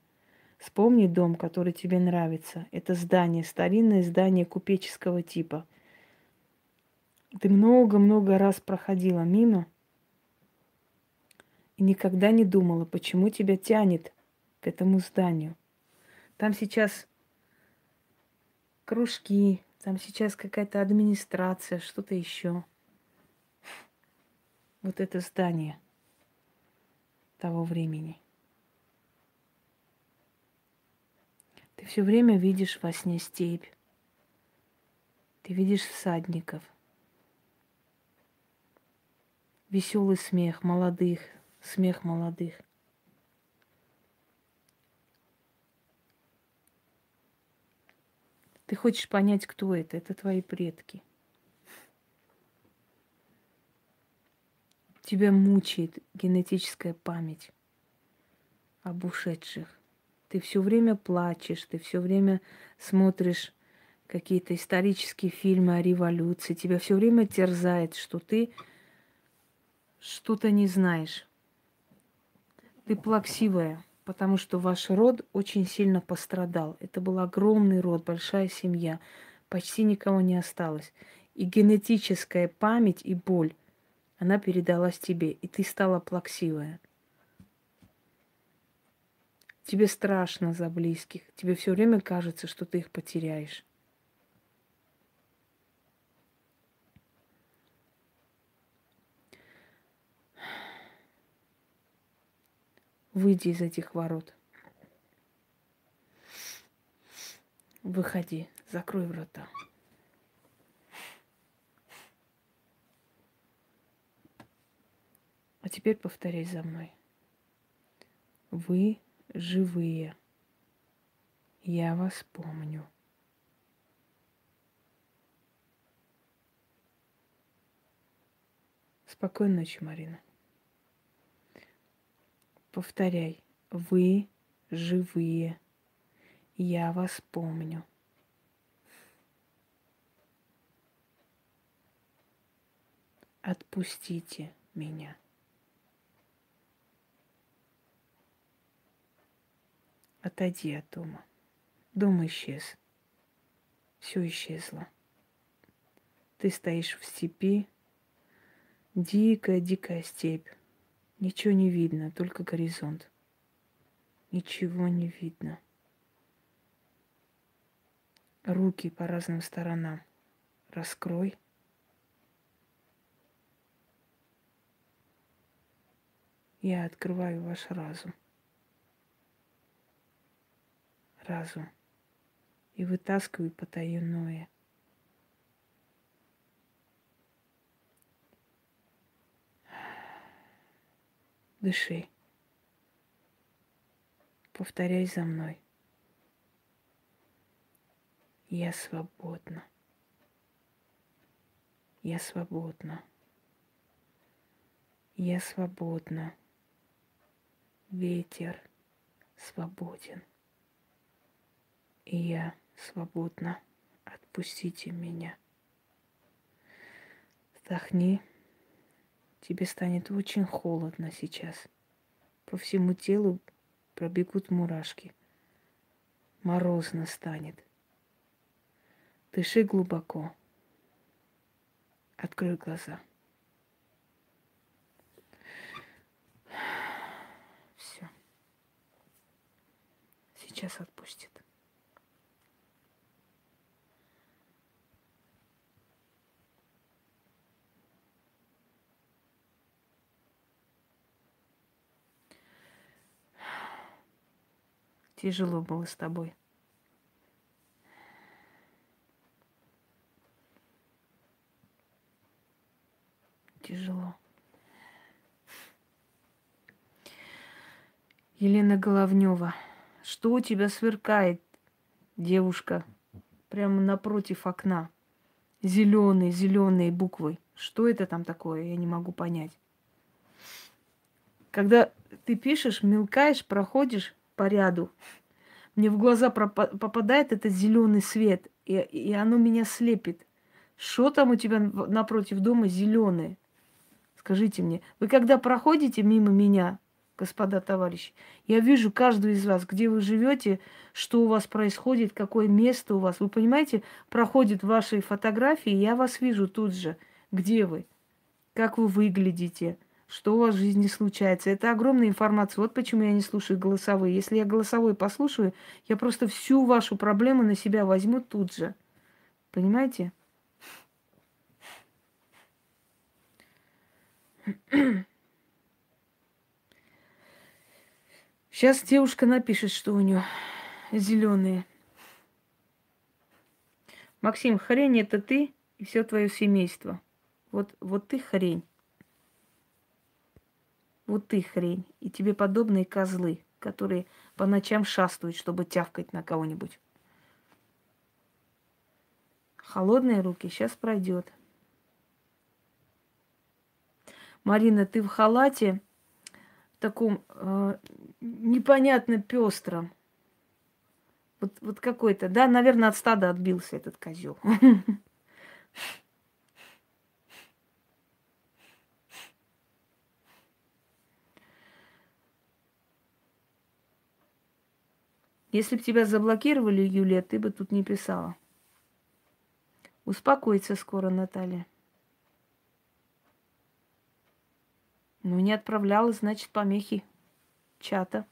Вспомни дом, который тебе нравится. Это здание, старинное здание купеческого типа. Ты много-много раз проходила мимо и никогда не думала, почему тебя тянет к этому зданию. Там сейчас кружки, там сейчас какая-то администрация, что-то еще. Вот это здание того времени. Ты все время видишь во сне степь. Ты видишь всадников. Веселый смех молодых, смех молодых. Ты хочешь понять, кто это? Это твои предки. Тебя мучает генетическая память об ушедших. Ты все время плачешь, ты все время смотришь какие-то исторические фильмы о революции. Тебя все время терзает, что ты что-то не знаешь. Ты плаксивая, потому что ваш род очень сильно пострадал. Это был огромный род, большая семья. Почти никого не осталось. И генетическая память и боль она передалась тебе, и ты стала плаксивая. Тебе страшно за близких. Тебе все время кажется, что ты их потеряешь. Выйди из этих ворот. Выходи, закрой врата. А теперь повторяй за мной. Вы живые. Я вас помню. Спокойной ночи, Марина. Повторяй. Вы живые. Я вас помню. Отпустите меня. Отойди от дома. Дом исчез. Все исчезло. Ты стоишь в степи, дикая-дикая степь. Ничего не видно, только горизонт. Ничего не видно. Руки по разным сторонам. Раскрой. Я открываю ваш разум. разум и вытаскивай потаенное. Дыши. Повторяй за мной. Я свободна. Я свободна. Я свободна. Ветер свободен и я свободна. Отпустите меня. Вдохни. Тебе станет очень холодно сейчас. По всему телу пробегут мурашки. Морозно станет. Дыши глубоко. Открой глаза. Все. Сейчас отпустит. Тяжело было с тобой. Тяжело. Елена Головнева, что у тебя сверкает, девушка, прямо напротив окна? Зеленые, зеленые буквы. Что это там такое? Я не могу понять. Когда ты пишешь, мелкаешь, проходишь, по ряду. Мне в глаза попадает этот зеленый свет, и, и оно меня слепит. Что там у тебя напротив дома зеленое? Скажите мне, вы когда проходите мимо меня, господа товарищи, я вижу каждую из вас, где вы живете, что у вас происходит, какое место у вас. Вы понимаете, проходят ваши фотографии, я вас вижу тут же, где вы, как вы выглядите, что у вас в жизни случается. Это огромная информация. Вот почему я не слушаю голосовые. Если я голосовой послушаю, я просто всю вашу проблему на себя возьму тут же. Понимаете? Сейчас девушка напишет, что у нее зеленые. Максим, хрень это ты и все твое семейство. Вот, вот ты хрень. Вот ты хрень. И тебе подобные козлы, которые по ночам шастают, чтобы тявкать на кого-нибудь. Холодные руки сейчас пройдет. Марина, ты в халате таком э, непонятно пестром. Вот, вот какой-то, да, наверное, от стада отбился этот козел. Если бы тебя заблокировали, Юлия, ты бы тут не писала. Успокоится скоро, Наталья. Ну, не отправляла, значит, помехи чата.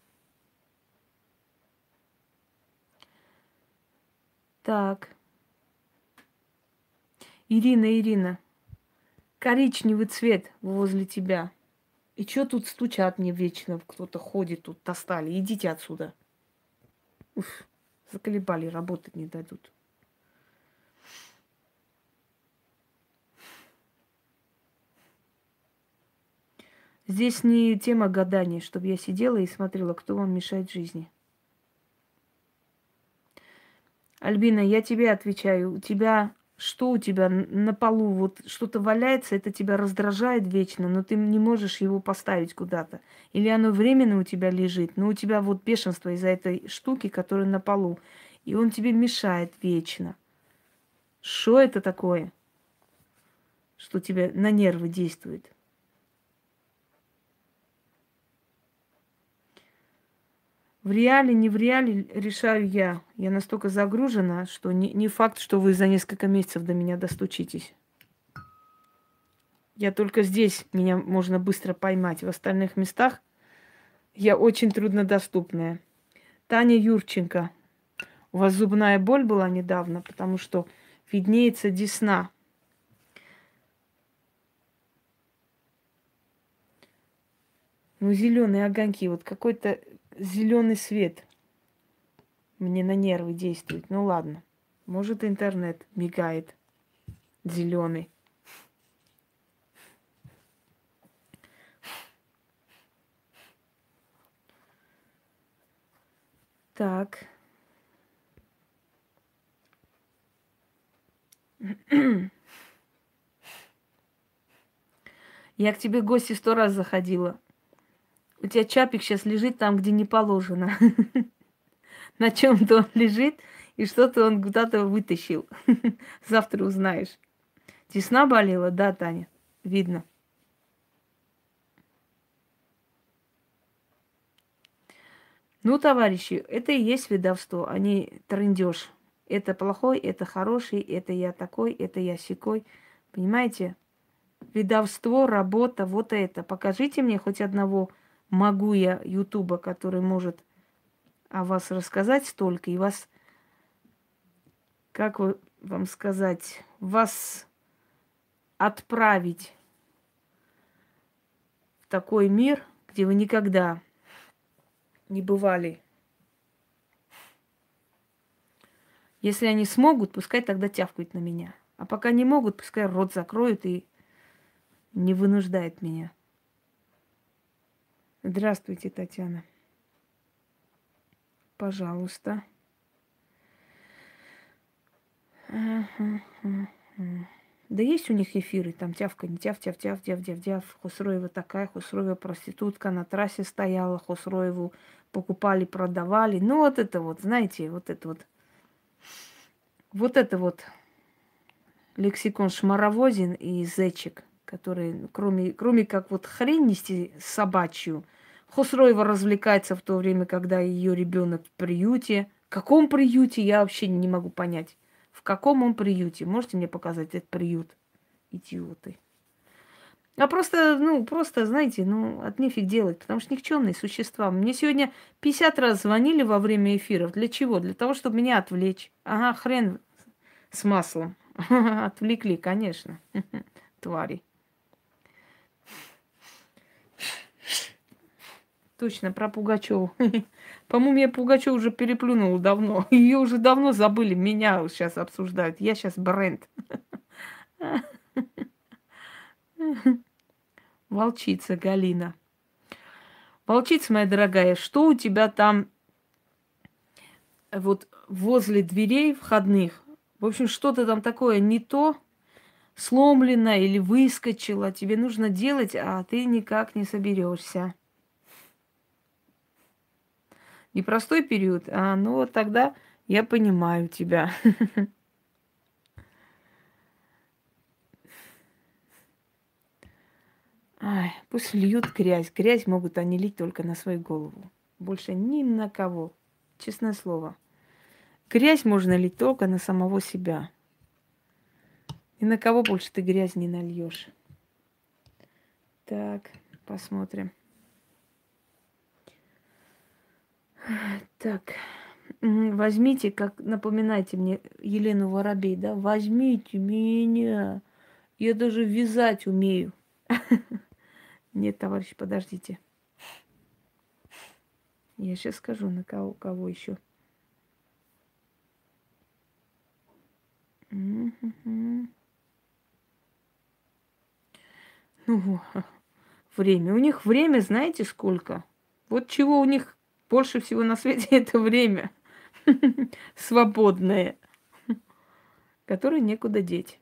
Так. Ирина, Ирина, коричневый цвет возле тебя. И что тут стучат мне вечно? Кто-то ходит тут, достали. Идите отсюда. Уф, заколебали, работать не дадут. Здесь не тема гаданий, чтобы я сидела и смотрела, кто вам мешает жизни. Альбина, я тебе отвечаю. У тебя что у тебя на полу? Вот что-то валяется, это тебя раздражает вечно, но ты не можешь его поставить куда-то. Или оно временно у тебя лежит, но у тебя вот бешенство из-за этой штуки, которая на полу. И он тебе мешает вечно. Что это такое? Что тебе на нервы действует? В реале, не в реале решаю я. Я настолько загружена, что не, не факт, что вы за несколько месяцев до меня достучитесь. Я только здесь меня можно быстро поймать. В остальных местах я очень труднодоступная. Таня Юрченко. У вас зубная боль была недавно, потому что виднеется десна. Ну, зеленые огоньки. Вот какой-то зеленый свет мне на нервы действует. Ну ладно. Может, интернет мигает зеленый. Так. Я к тебе гости сто раз заходила. У тебя чапик сейчас лежит там, где не положено. На чем-то он лежит, и что-то он куда-то вытащил. Завтра узнаешь. Тесна болела? Да, Таня, видно. Ну, товарищи, это и есть ведовство, а не трындеж. Это плохой, это хороший, это я такой, это я секой. Понимаете? Ведовство, работа, вот это. Покажите мне хоть одного могу я Ютуба, который может о вас рассказать столько, и вас, как вам сказать, вас отправить в такой мир, где вы никогда не бывали. Если они смогут, пускай тогда тявкают на меня. А пока не могут, пускай рот закроют и не вынуждает меня. Здравствуйте, Татьяна. Пожалуйста. Да есть у них эфиры, там тявка, не тяв, тяв, тяв, тяв, тяв, тяв. Хусроева такая, Хусроева проститутка на трассе стояла, Хусроеву покупали, продавали. Ну вот это вот, знаете, вот это вот. Вот это вот лексикон Шмаровозин и Зечек, который, кроме, кроме как вот хрень нести собачью, Хусроева развлекается в то время, когда ее ребенок в приюте. В каком приюте, я вообще не могу понять. В каком он приюте? Можете мне показать этот приют? Идиоты. А просто, ну, просто, знаете, ну, от нефиг делать, потому что никчемные существа. Мне сегодня 50 раз звонили во время эфиров. Для чего? Для того, чтобы меня отвлечь. Ага, хрен с маслом. Отвлекли, конечно. Твари. Точно, про Пугачеву. По-моему, я Пугачев уже переплюнула давно. Ее уже давно забыли. Меня сейчас обсуждают. Я сейчас бренд. Волчица Галина. Волчица моя дорогая, что у тебя там вот возле дверей входных? В общем, что-то там такое не то, сломлено или выскочило. Тебе нужно делать, а ты никак не соберешься. Непростой период, а ну вот тогда я понимаю тебя. Ай, пусть льют грязь. Грязь могут они лить только на свою голову. Больше ни на кого. Честное слово. Грязь можно лить только на самого себя. И на кого больше ты грязь не нальешь. Так, посмотрим. Так, возьмите, как напоминайте мне Елену Воробей, да, возьмите меня. Я даже вязать умею. Нет, товарищ, подождите. Я сейчас скажу, на кого, кого еще. Ну, время. У них время, знаете, сколько? Вот чего у них больше всего на свете это время. Свободное. Которое некуда деть.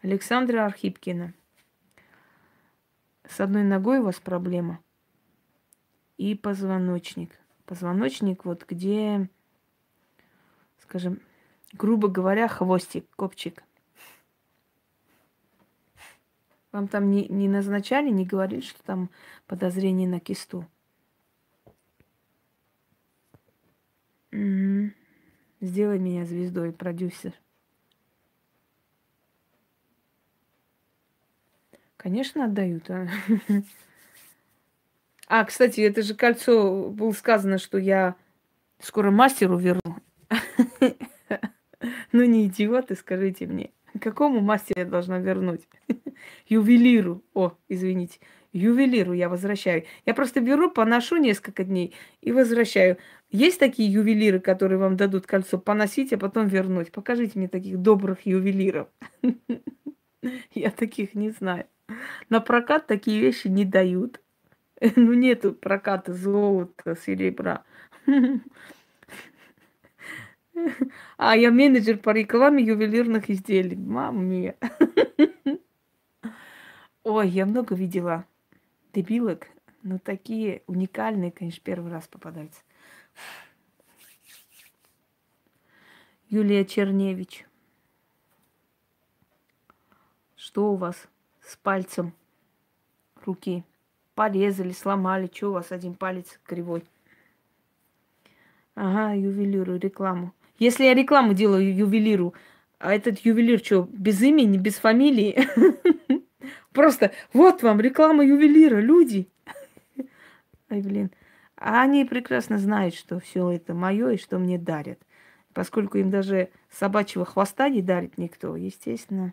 Александра Архипкина. С одной ногой у вас проблема. И позвоночник. Позвоночник вот где, скажем, грубо говоря, хвостик, копчик. Вам там не, не назначали, не говорили, что там подозрение на кисту? Угу. Сделай меня звездой, продюсер. Конечно, отдают. А, а кстати, это же кольцо было сказано, что я скоро мастеру верну. Ну не идиоты, скажите мне. Какому мастеру я должна вернуть? Ювелиру. О, извините. Ювелиру я возвращаю. Я просто беру, поношу несколько дней и возвращаю. Есть такие ювелиры, которые вам дадут кольцо поносить, а потом вернуть? Покажите мне таких добрых ювелиров. Я таких не знаю. На прокат такие вещи не дают. Ну, нету проката золота, серебра. А я менеджер по рекламе ювелирных изделий. Мия. Ой, я много видела дебилок, но такие уникальные, конечно, первый раз попадаются. Юлия Черневич. Что у вас? с пальцем руки. Порезали, сломали. Что у вас один палец кривой? Ага, ювелиру, рекламу. Если я рекламу делаю ювелиру, а этот ювелир что, без имени, без фамилии? Просто вот вам реклама ювелира, люди. Ай, блин. А они прекрасно знают, что все это мое и что мне дарят. Поскольку им даже собачьего хвоста не дарит никто, естественно.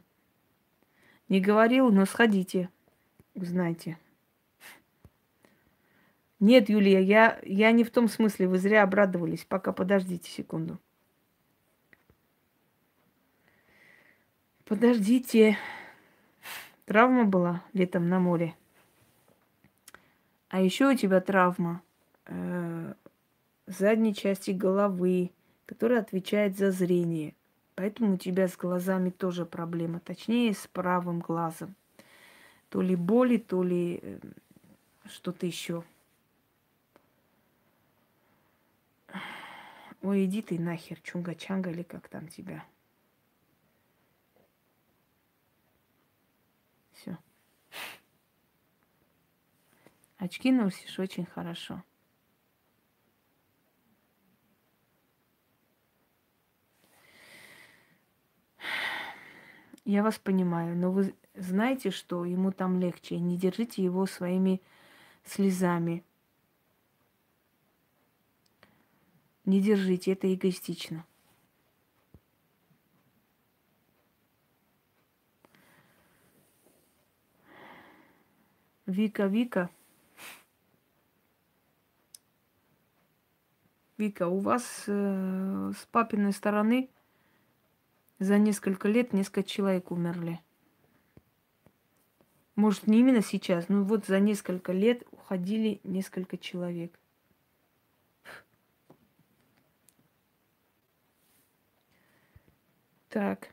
Не говорил, но сходите, узнайте. Нет, Юлия, я, я не в том смысле, вы зря обрадовались. Пока подождите секунду. Подождите. Травма была летом на море. А еще у тебя травма э, задней части головы, которая отвечает за зрение. Поэтому у тебя с глазами тоже проблема, точнее с правым глазом. То ли боли, то ли э, что-то еще. Ой, иди ты нахер, чунга-чанга или как там тебя. Все. Очки носишь очень хорошо. Я вас понимаю, но вы знаете, что ему там легче. Не держите его своими слезами. Не держите, это эгоистично. Вика, Вика. Вика, у вас э, с папиной стороны за несколько лет несколько человек умерли. Может, не именно сейчас, но вот за несколько лет уходили несколько человек. Так.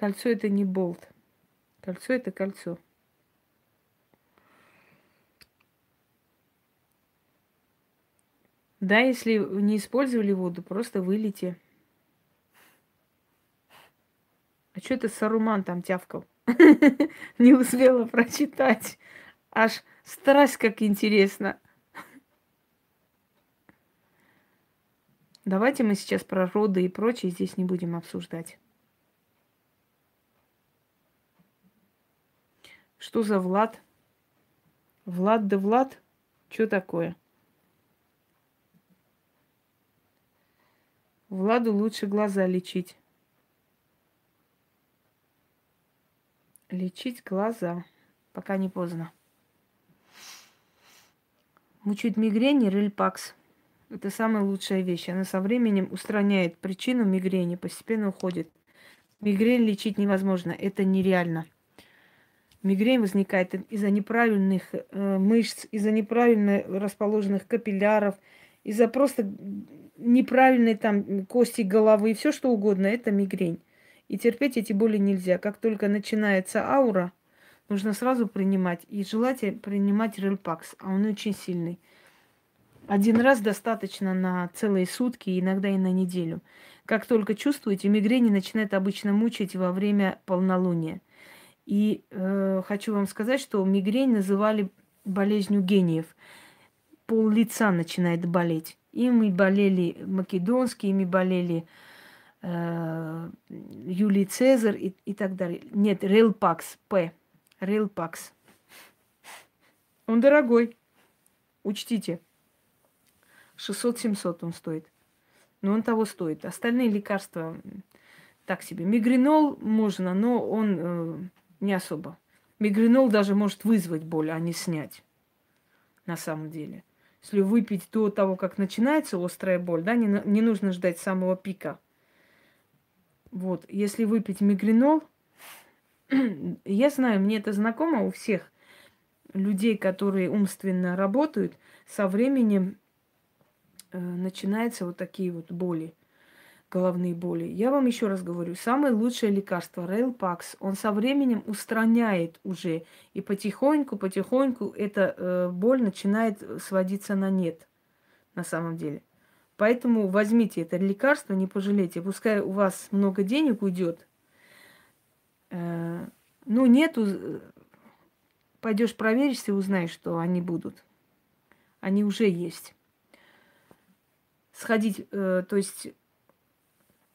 Кольцо это не болт. Кольцо это кольцо. Да, если не использовали воду, просто вылейте. А что это Саруман там тявкал? Не успела прочитать. Аж страсть как интересно. Давайте мы сейчас про роды и прочее здесь не будем обсуждать. Что за Влад? Влад да Влад? Что такое? Владу лучше глаза лечить. Лечить глаза, пока не поздно. Мучить мигрень и рельпакс. Это самая лучшая вещь. Она со временем устраняет причину мигрени, постепенно уходит. Мигрень лечить невозможно, это нереально. Мигрень возникает из-за неправильных э, мышц, из-за неправильно расположенных капилляров, из-за просто неправильной там кости головы, все что угодно, это мигрень. И терпеть эти боли нельзя. Как только начинается аура, нужно сразу принимать. И желательно принимать рельпакс, а он очень сильный. Один раз достаточно на целые сутки, иногда и на неделю. Как только чувствуете, мигрень начинает обычно мучить во время полнолуния. И э, хочу вам сказать, что мигрень называли болезнью гениев. Пол лица начинает болеть. Ими болели македонские, ими болели э, Юлий Цезарь и, и так далее. Нет, Релпакс, П. Релпакс. Он дорогой. Учтите. 600-700 он стоит. Но он того стоит. Остальные лекарства так себе. Мигренол можно, но он э, не особо. Мигренол даже может вызвать боль, а не снять. На самом деле. Если выпить до того, как начинается острая боль, да, не, не нужно ждать самого пика. Вот, если выпить мигренол, я знаю, мне это знакомо у всех людей, которые умственно работают, со временем э, начинаются вот такие вот боли головные боли. Я вам еще раз говорю, самое лучшее лекарство Рейлпакс, он со временем устраняет уже, и потихоньку, потихоньку эта э, боль начинает сводиться на нет, на самом деле. Поэтому возьмите это лекарство, не пожалейте. Пускай у вас много денег уйдет. Э, ну, нету, э, пойдешь проверишься и узнаешь, что они будут. Они уже есть. Сходить, э, то есть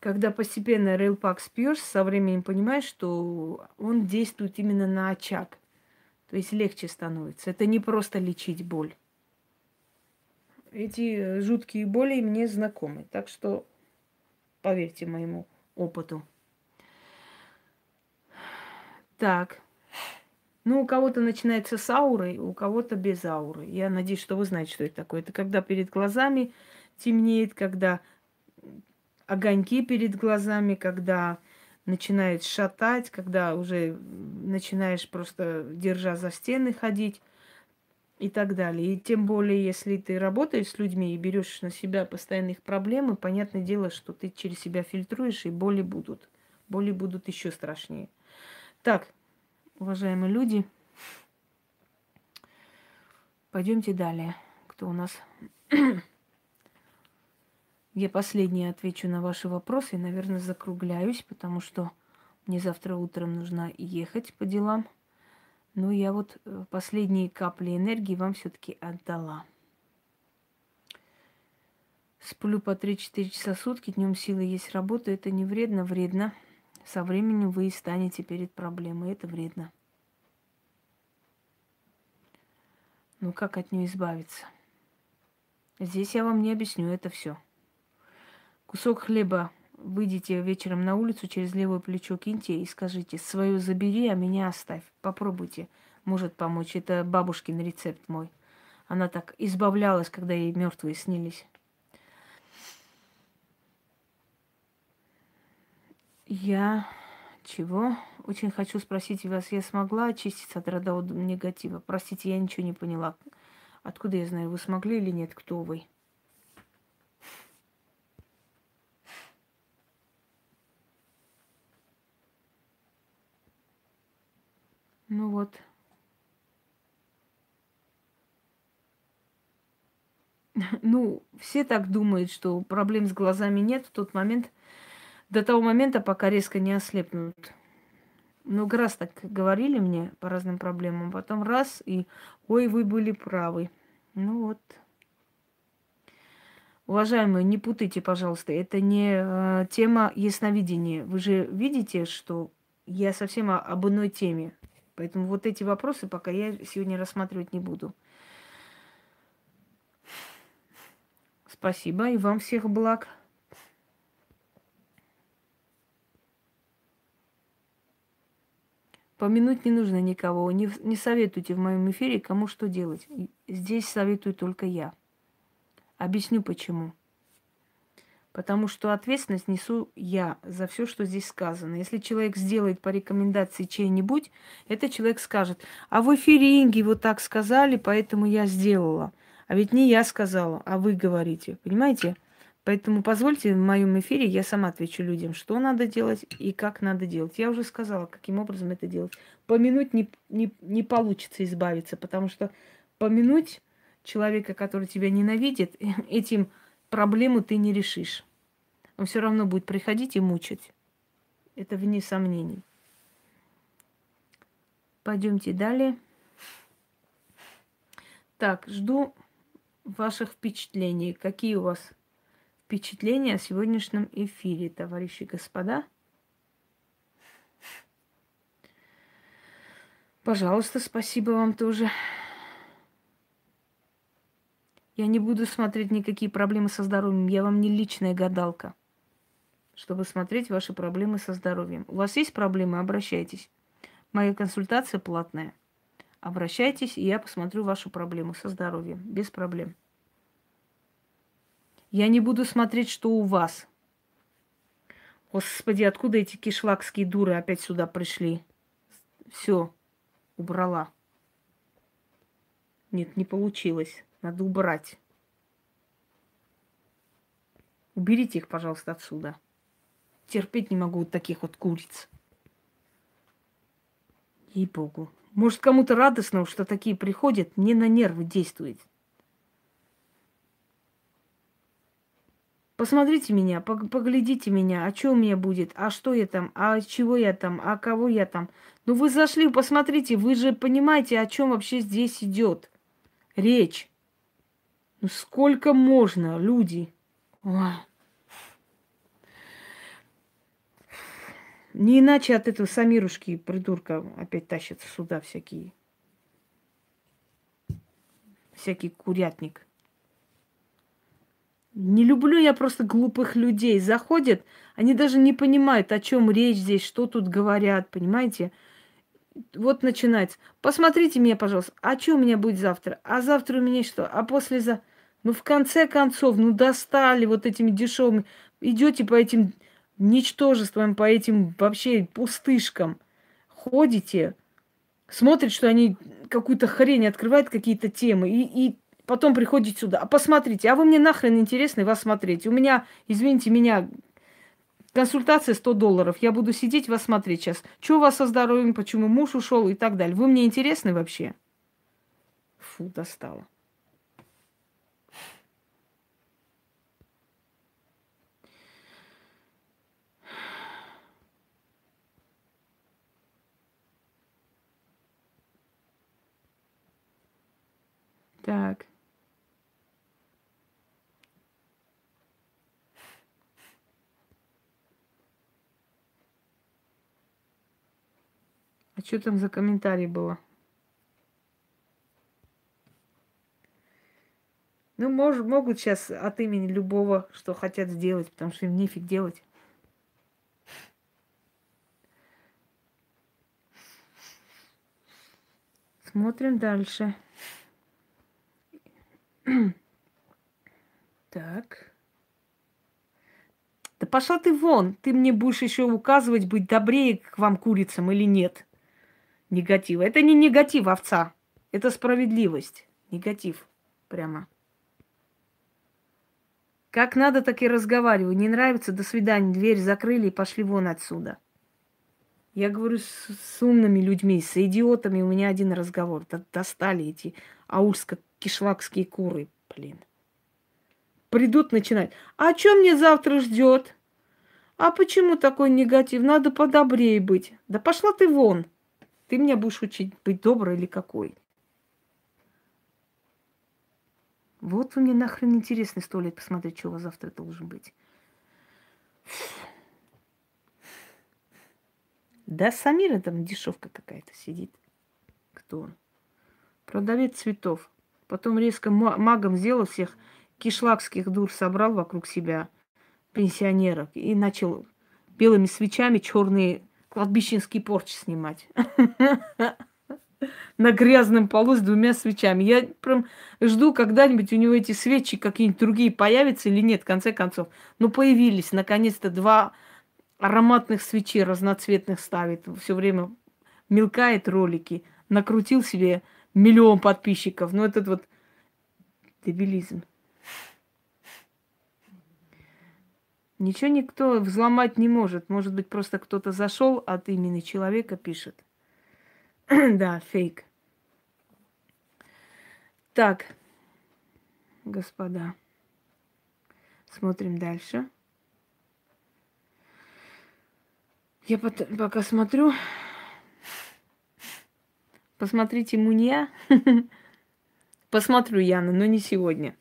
когда постепенно рейлпак пьешь, со временем понимаешь, что он действует именно на очаг. То есть легче становится. Это не просто лечить боль. Эти э, жуткие боли мне знакомы. Так что поверьте моему опыту. Так. Ну, у кого-то начинается с аурой, у кого-то без ауры. Я надеюсь, что вы знаете, что это такое. Это когда перед глазами темнеет, когда огоньки перед глазами, когда начинает шатать, когда уже начинаешь просто, держа за стены, ходить и так далее. И тем более, если ты работаешь с людьми и берешь на себя постоянных проблемы, понятное дело, что ты через себя фильтруешь, и боли будут. Боли будут еще страшнее. Так, уважаемые люди, пойдемте далее. Кто у нас? Я последнее отвечу на ваши вопросы и, наверное, закругляюсь, потому что мне завтра утром нужно ехать по делам. Но я вот э, последние капли энергии вам все-таки отдала. Сплю по 3-4 часа в сутки, днем силы есть работа. Это не вредно, вредно. Со временем вы и станете перед проблемой. Это вредно. Ну как от нее избавиться? Здесь я вам не объясню, это все. Кусок хлеба выйдите вечером на улицу, через левое плечо киньте и скажите, свою забери, а меня оставь. Попробуйте, может помочь. Это бабушкин рецепт мой. Она так избавлялась, когда ей мертвые снились. Я чего? Очень хочу спросить вас, я смогла очиститься от родового негатива? Простите, я ничего не поняла. Откуда я знаю, вы смогли или нет? Кто вы? Ну вот. Ну, все так думают, что проблем с глазами нет в тот момент, до того момента, пока резко не ослепнут. Много раз так говорили мне по разным проблемам. Потом раз и ой, вы были правы. Ну вот. Уважаемые, не путайте, пожалуйста, это не э, тема ясновидения. Вы же видите, что я совсем об иной теме. Поэтому вот эти вопросы пока я сегодня рассматривать не буду. Спасибо и вам всех благ. Помянуть не нужно никого. Не, не советуйте в моем эфире, кому что делать. Здесь советую только я. Объясню почему. Потому что ответственность несу я за все, что здесь сказано. Если человек сделает по рекомендации чей-нибудь, этот человек скажет, а в эфире Инги вот так сказали, поэтому я сделала. А ведь не я сказала, а вы говорите. Понимаете? Поэтому позвольте в моем эфире я сама отвечу людям, что надо делать и как надо делать. Я уже сказала, каким образом это делать. Помянуть не, не, не получится избавиться, потому что помянуть человека, который тебя ненавидит, этим проблему ты не решишь. Он все равно будет приходить и мучить. Это вне сомнений. Пойдемте далее. Так, жду ваших впечатлений. Какие у вас впечатления о сегодняшнем эфире, товарищи господа. Пожалуйста, спасибо вам тоже. Я не буду смотреть никакие проблемы со здоровьем. Я вам не личная гадалка, чтобы смотреть ваши проблемы со здоровьем. У вас есть проблемы, обращайтесь. Моя консультация платная. Обращайтесь, и я посмотрю вашу проблему со здоровьем. Без проблем. Я не буду смотреть, что у вас. Господи, откуда эти кишлакские дуры опять сюда пришли? Все, убрала. Нет, не получилось. Надо убрать. Уберите их, пожалуйста, отсюда. Терпеть не могу вот таких вот куриц. Ей-богу. Может, кому-то радостно, что такие приходят, мне на нервы действует. Посмотрите меня, поглядите меня, а что у меня будет, а что я там, а чего я там, а кого я там. Ну вы зашли, посмотрите, вы же понимаете, о чем вообще здесь идет речь. Ну сколько можно, люди? Ой. Не иначе от этого Самирушки, придурка, опять тащатся сюда всякие. Всякий курятник. Не люблю я просто глупых людей. Заходят, они даже не понимают, о чем речь здесь, что тут говорят, понимаете? Вот начинается. Посмотрите меня, пожалуйста, а что у меня будет завтра? А завтра у меня что? А послезавтра? Ну, в конце концов, ну, достали вот этими дешевыми. Идете по этим ничтожествам, по этим вообще пустышкам. Ходите, смотрите, что они какую-то хрень открывают, какие-то темы, и, и потом приходите сюда. А посмотрите, а вы мне нахрен интересны вас смотреть? У меня, извините меня, консультация 100 долларов. Я буду сидеть вас смотреть сейчас. Что у вас со здоровьем, почему муж ушел и так далее. Вы мне интересны вообще? Фу, достало. Так. А что там за комментарий было? Ну, мож, могут сейчас от имени любого, что хотят сделать, потому что им нефиг делать. Смотрим дальше. Так. Да пошла ты вон. Ты мне будешь еще указывать, быть добрее к вам, курицам, или нет. Негатива. Это не негатив овца. Это справедливость. Негатив. Прямо. Как надо, так и разговариваю. Не нравится, до свидания. Дверь закрыли и пошли вон отсюда. Я говорю с, с умными людьми, с идиотами. У меня один разговор. Достали эти аульско-кишлакские куры, блин придут начинать. А что мне завтра ждет? А почему такой негатив? Надо подобрее быть. Да пошла ты вон. Ты меня будешь учить быть доброй или какой? Вот вы мне нахрен интересно сто лет посмотреть, что у вас завтра должен быть. Да, Самира там дешевка какая-то сидит. Кто он? Продавец цветов. Потом резко магом сделал всех кишлакских дур собрал вокруг себя пенсионерок и начал белыми свечами черные кладбищенские порчи снимать. На грязном полу с двумя свечами. Я прям жду, когда-нибудь у него эти свечи какие-нибудь другие появятся или нет, в конце концов. Ну, появились, наконец-то, два ароматных свечи разноцветных ставит. Все время мелкает ролики. Накрутил себе миллион подписчиков. Ну, этот вот дебилизм. Ничего никто взломать не может. Может быть, просто кто-то зашел от имени человека, пишет. да, фейк. Так, господа, смотрим дальше. Я пока смотрю. Посмотрите Мунья. Посмотрю, Яна, но не сегодня.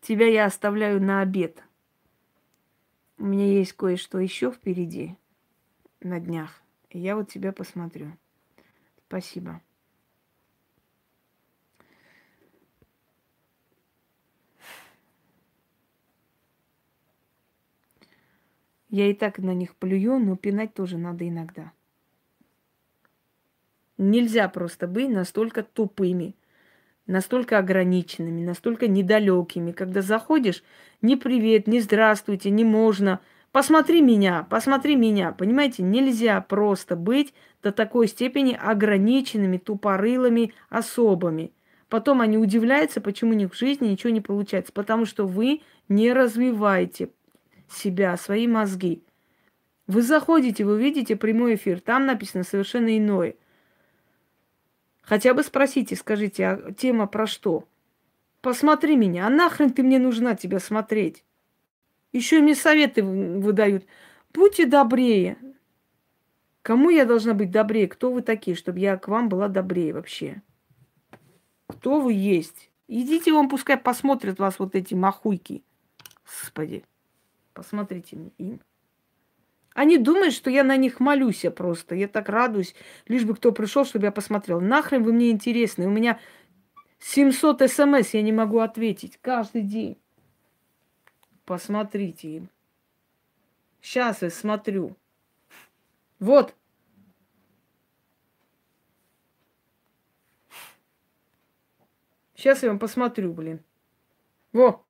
Тебя я оставляю на обед. У меня есть кое-что еще впереди на днях. Я вот тебя посмотрю. Спасибо. Я и так на них плюю, но пинать тоже надо иногда. Нельзя просто быть настолько тупыми настолько ограниченными, настолько недалекими. Когда заходишь, ни привет, ни здравствуйте, не можно. Посмотри меня, посмотри меня. Понимаете, нельзя просто быть до такой степени ограниченными, тупорылыми особами. Потом они удивляются, почему у них в жизни ничего не получается. Потому что вы не развиваете себя, свои мозги. Вы заходите, вы видите прямой эфир, там написано совершенно иное. Хотя бы спросите, скажите, а тема про что? Посмотри меня, а нахрен ты мне нужна тебя смотреть? Еще мне советы выдают. Будьте добрее. Кому я должна быть добрее? Кто вы такие, чтобы я к вам была добрее вообще? Кто вы есть? Идите вам, пускай посмотрят вас вот эти махуйки. Господи, посмотрите им. Они думают, что я на них молюсь я просто. Я так радуюсь, лишь бы кто пришел, чтобы я посмотрел. Нахрен вы мне интересны? У меня 700 смс я не могу ответить каждый день. Посмотрите им. Сейчас я смотрю. Вот. Сейчас я вам посмотрю, блин. Во.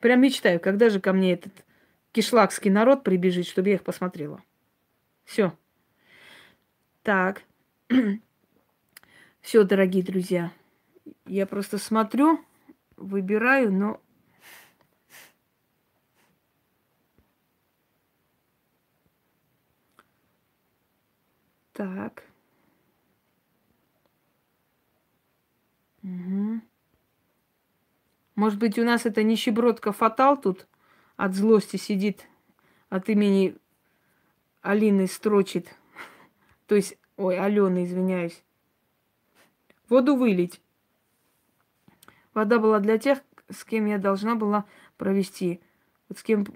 Прям мечтаю, когда же ко мне этот кишлакский народ прибежит, чтобы я их посмотрела. Все. Так. Все, дорогие друзья. Я просто смотрю, выбираю, но Так. Угу. Может быть, у нас это нищебродка Фатал тут от злости сидит, от имени Алины строчит. То есть, ой, Алены, извиняюсь. Воду вылить. Вода была для тех, с кем я должна была провести. Вот с кем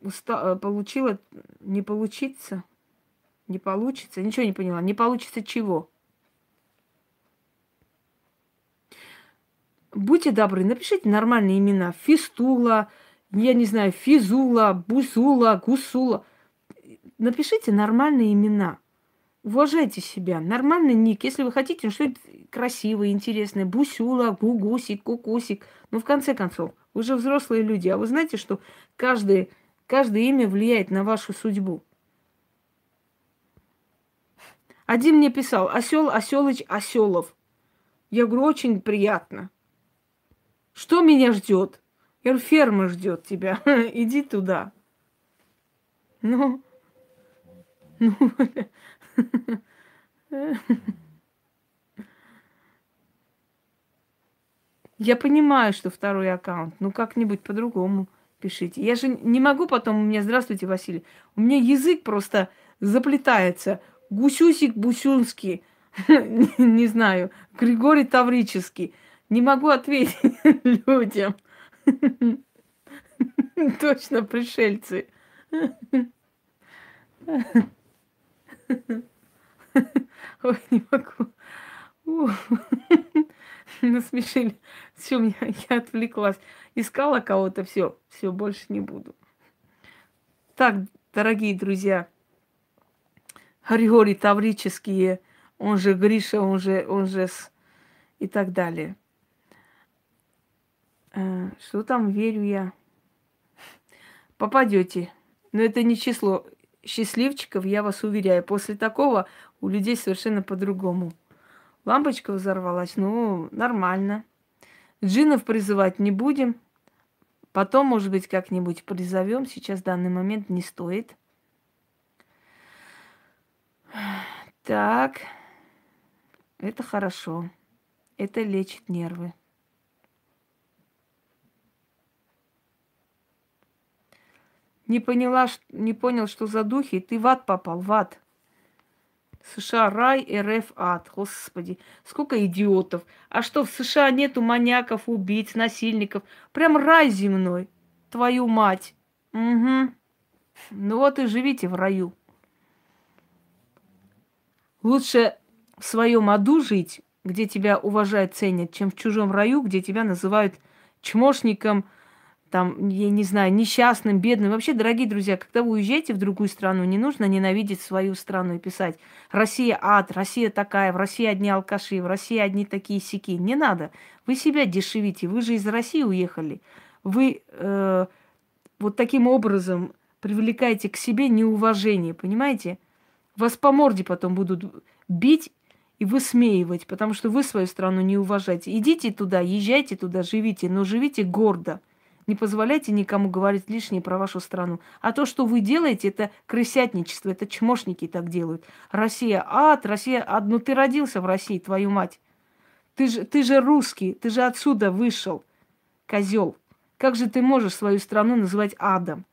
уста- э, получила, не получится, не получится, ничего не поняла. Не получится чего? Будьте добры, напишите нормальные имена. Фистула, я не знаю, Физула, Бусула, Гусула. Напишите нормальные имена. Уважайте себя. Нормальный ник. Если вы хотите, ну, что-то красивое, интересное. Бусюла, Гугусик, Кукусик. Ну, в конце концов, вы же взрослые люди. А вы знаете, что каждое, каждое имя влияет на вашу судьбу. Один мне писал, осел, оселыч, оселов. Я говорю, очень приятно. Что меня ждет? Я говорю, ферма ждет тебя. Иди туда. Ну, ну, я понимаю, что второй аккаунт. Ну, как-нибудь по-другому пишите. Я же не могу потом у меня, здравствуйте, Василий. У меня язык просто заплетается. Гусюсик Бусюнский, не знаю, Григорий Таврический. Не могу ответить людям. Точно пришельцы. Ой, не могу. Насмешили. Все, меня, я отвлеклась. Искала кого-то, все, все, больше не буду. Так, дорогие друзья, Григорий Таврические, он же Гриша, он же, он же с... и так далее. Э, что там, верю я. Попадете. Но это не число счастливчиков, я вас уверяю. После такого у людей совершенно по-другому. Лампочка взорвалась, ну, нормально. Джинов призывать не будем. Потом, может быть, как-нибудь призовем. Сейчас в данный момент не стоит. Так. Это хорошо. Это лечит нервы. Не поняла, не понял, что за духи. Ты в ад попал, в ад. США рай, РФ ад. Господи, сколько идиотов. А что, в США нету маньяков, убийц, насильников? Прям рай земной. Твою мать. Угу. Ну вот и живите в раю. Лучше в своем аду жить, где тебя уважают, ценят, чем в чужом раю, где тебя называют чмошником, там, я не знаю, несчастным, бедным. Вообще, дорогие друзья, когда вы уезжаете в другую страну, не нужно ненавидеть свою страну и писать «Россия ад», «Россия такая», «В России одни алкаши», «В России одни такие сики». Не надо. Вы себя дешевите. Вы же из России уехали. Вы э, вот таким образом привлекаете к себе неуважение, понимаете? Вас по морде потом будут бить и высмеивать, потому что вы свою страну не уважаете. Идите туда, езжайте туда, живите, но живите гордо. Не позволяйте никому говорить лишнее про вашу страну. А то, что вы делаете, это крысятничество, это чмошники так делают. Россия ад, Россия ад. Ну ты родился в России, твою мать. Ты же, ты же русский, ты же отсюда вышел, козел. Как же ты можешь свою страну называть адом?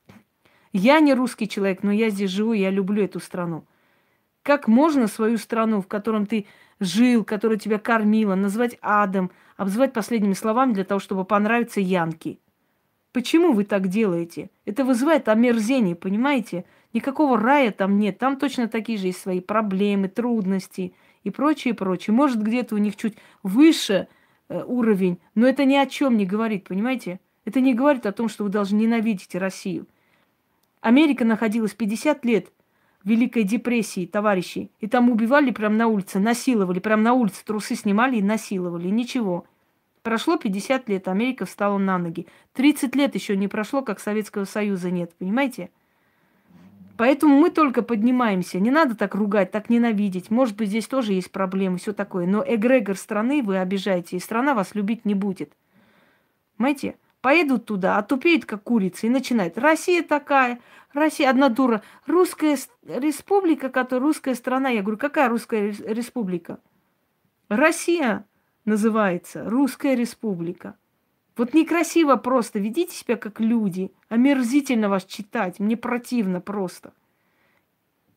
Я не русский человек, но я здесь живу, я люблю эту страну. Как можно свою страну, в котором ты жил, которая тебя кормила, назвать адом, обзывать последними словами для того, чтобы понравиться Янке? Почему вы так делаете? Это вызывает омерзение, понимаете? Никакого рая там нет. Там точно такие же есть свои проблемы, трудности и прочее, прочее. Может, где-то у них чуть выше э, уровень, но это ни о чем не говорит, понимаете? Это не говорит о том, что вы должны ненавидеть Россию. Америка находилась 50 лет Великой депрессии, товарищи. И там убивали прямо на улице, насиловали, прямо на улице трусы снимали и насиловали. Ничего. Прошло 50 лет, Америка встала на ноги. 30 лет еще не прошло, как Советского Союза нет, понимаете? Поэтому мы только поднимаемся. Не надо так ругать, так ненавидеть. Может быть, здесь тоже есть проблемы, все такое. Но эгрегор страны вы обижаете, и страна вас любить не будет. Понимаете? Поедут туда, отупеют, как курицы, и начинают. Россия такая, Россия одна дура. Русская республика, которая русская страна. Я говорю, какая русская республика? Россия называется, русская республика. Вот некрасиво просто, ведите себя как люди. Омерзительно вас читать, мне противно просто.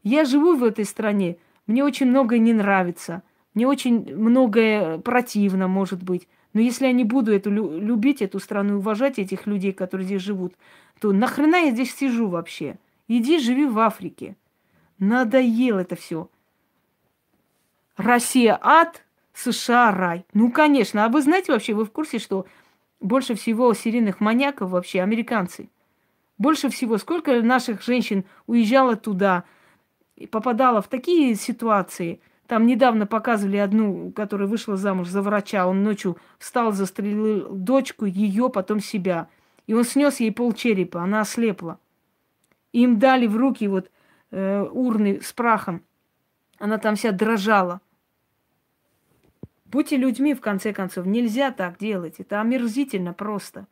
Я живу в этой стране, мне очень многое не нравится, мне очень многое противно, может быть. Но если я не буду эту любить, эту страну, уважать этих людей, которые здесь живут, то нахрена я здесь сижу вообще? Иди живи в Африке. Надоело это все. Россия ад, США рай. Ну, конечно. А вы знаете вообще, вы в курсе, что больше всего серийных маньяков вообще американцы. Больше всего, сколько наших женщин уезжало туда, и попадало в такие ситуации. Там недавно показывали одну, которая вышла замуж за врача. Он ночью встал, застрелил дочку, ее, потом себя. И он снес ей пол черепа, она ослепла. Им дали в руки вот э, урны с прахом. Она там вся дрожала. Будьте людьми, в конце концов. Нельзя так делать. Это омерзительно просто.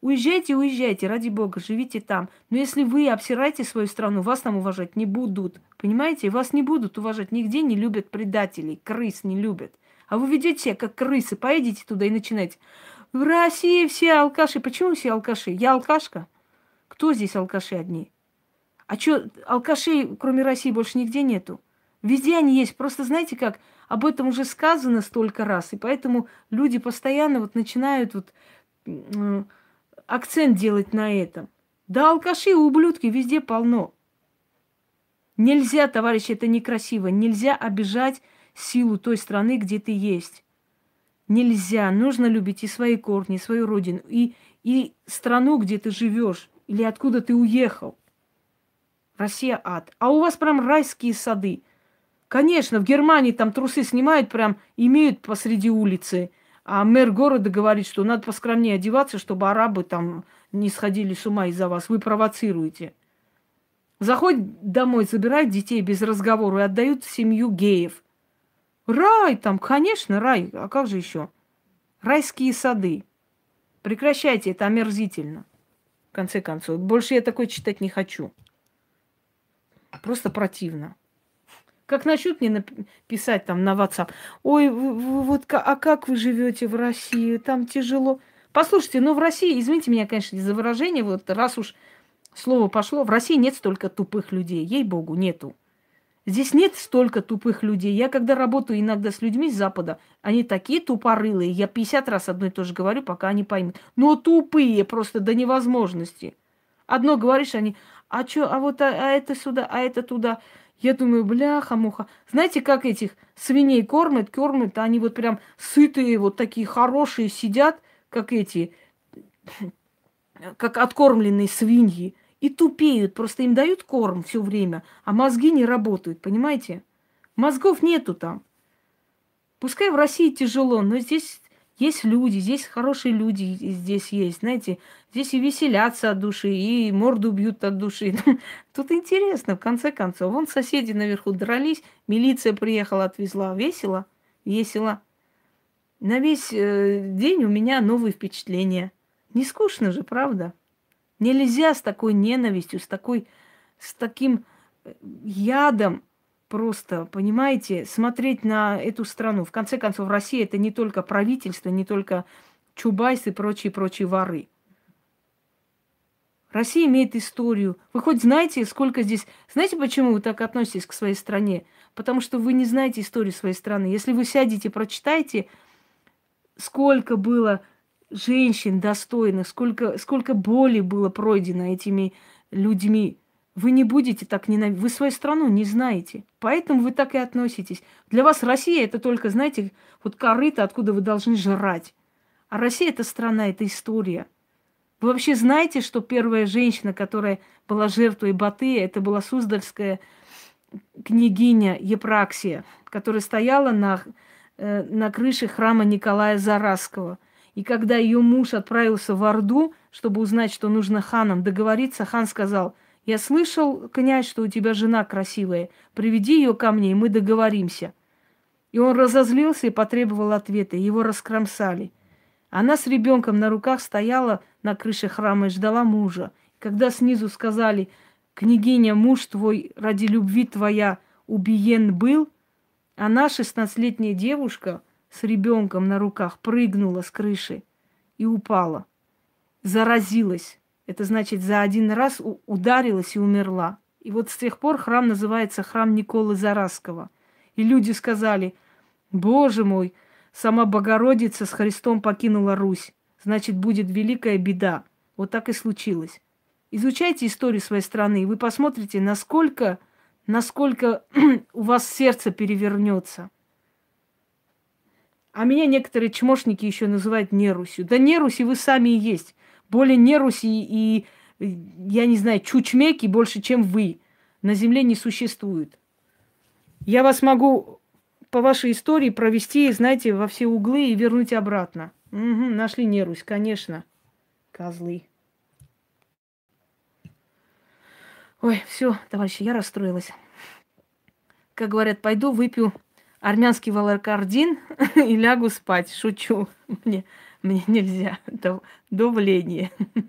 Уезжайте, уезжайте, ради бога, живите там. Но если вы обсираете свою страну, вас там уважать не будут. Понимаете? Вас не будут уважать. Нигде не любят предателей. Крыс не любят. А вы ведете себя как крысы. Поедете туда и начинаете. В России все алкаши. Почему все алкаши? Я алкашка? Кто здесь алкаши одни? А что, алкашей, кроме России, больше нигде нету? Везде они есть. Просто знаете как, об этом уже сказано столько раз, и поэтому люди постоянно вот начинают вот акцент делать на этом. Да, алкаши и ублюдки везде полно. Нельзя, товарищи, это некрасиво. Нельзя обижать силу той страны, где ты есть. Нельзя. Нужно любить и свои корни, и свою родину, и, и страну, где ты живешь, или откуда ты уехал. Россия ад. А у вас прям райские сады. Конечно, в Германии там трусы снимают, прям имеют посреди улицы. А мэр города говорит, что надо поскромнее одеваться, чтобы арабы там не сходили с ума из-за вас. Вы провоцируете. Заходят домой, забирают детей без разговора и отдают в семью геев. Рай там, конечно, рай. А как же еще? Райские сады. Прекращайте, это омерзительно. В конце концов. Больше я такое читать не хочу. Просто противно. Как начнут мне написать там на WhatsApp, ой, вы, вы, вот а как вы живете в России, там тяжело. Послушайте, ну в России, извините меня, конечно, за выражение, вот раз уж слово пошло, в России нет столько тупых людей, ей-богу, нету. Здесь нет столько тупых людей. Я когда работаю иногда с людьми с Запада, они такие тупорылые. Я 50 раз одно и то же говорю, пока они поймут. Но тупые просто до невозможности. Одно говоришь, они, а что, а вот а, а это сюда, а это туда. Я думаю, бляха-муха. Знаете, как этих свиней кормят, кормят, они вот прям сытые, вот такие хорошие сидят, как эти, как откормленные свиньи, и тупеют. Просто им дают корм все время, а мозги не работают, понимаете? Мозгов нету там. Пускай в России тяжело, но здесь есть люди, здесь хорошие люди здесь есть, знаете, здесь и веселятся от души, и морду бьют от души. Тут интересно, в конце концов. Вон соседи наверху дрались, милиция приехала, отвезла. Весело? Весело. На весь э, день у меня новые впечатления. Не скучно же, правда? Нельзя с такой ненавистью, с такой, с таким э, ядом просто, понимаете, смотреть на эту страну. В конце концов, Россия это не только правительство, не только Чубайс и прочие-прочие воры. Россия имеет историю. Вы хоть знаете, сколько здесь... Знаете, почему вы так относитесь к своей стране? Потому что вы не знаете историю своей страны. Если вы сядете, прочитаете, сколько было женщин достойных, сколько, сколько боли было пройдено этими людьми, вы не будете так ненавидеть. Вы свою страну не знаете. Поэтому вы так и относитесь. Для вас Россия это только, знаете, вот корыто, откуда вы должны жрать. А Россия это страна, это история. Вы вообще знаете, что первая женщина, которая была жертвой Батыя, это была Суздальская княгиня Епраксия, которая стояла на, э, на крыше храма Николая Зараского. И когда ее муж отправился в Орду, чтобы узнать, что нужно ханом договориться, хан сказал – я слышал, князь, что у тебя жена красивая. Приведи ее ко мне, и мы договоримся. И он разозлился и потребовал ответа. Его раскромсали. Она с ребенком на руках стояла на крыше храма и ждала мужа. Когда снизу сказали, княгиня, муж твой ради любви твоя убиен был, она, шестнадцатилетняя девушка, с ребенком на руках прыгнула с крыши и упала. Заразилась. Это значит, за один раз ударилась и умерла. И вот с тех пор храм называется храм Николы Зараского. И люди сказали, Боже мой, сама Богородица с Христом покинула Русь. Значит, будет великая беда. Вот так и случилось. Изучайте историю своей страны, и вы посмотрите, насколько, насколько у вас сердце перевернется. А меня некоторые чмошники еще называют нерусью. Да неруси вы сами и есть. Более неруси и, я не знаю, чучмеки больше, чем вы. На земле не существует. Я вас могу по вашей истории провести, знаете, во все углы и вернуть обратно. Угу, нашли нерусь, конечно. Козлы. Ой, все, товарищи, я расстроилась. Как говорят, пойду выпью армянский валаркардин и лягу спать. Шучу. Мне, мне нельзя. Давление.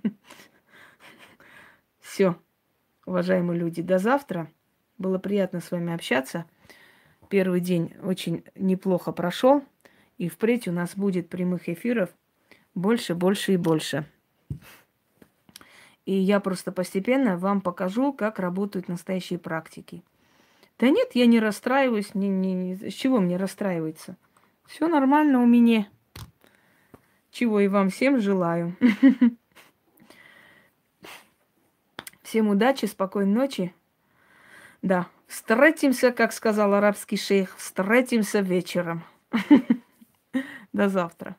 Все, уважаемые люди, до завтра. Было приятно с вами общаться. Первый день очень неплохо прошел. И впредь у нас будет прямых эфиров больше, больше и больше. И я просто постепенно вам покажу, как работают настоящие практики. Да нет, я не расстраиваюсь. Не, не, не. С чего мне расстраиваться? Все нормально у меня. Чего и вам всем желаю. Всем удачи, спокойной ночи. Да, встретимся, как сказал арабский шейх, встретимся вечером. До завтра.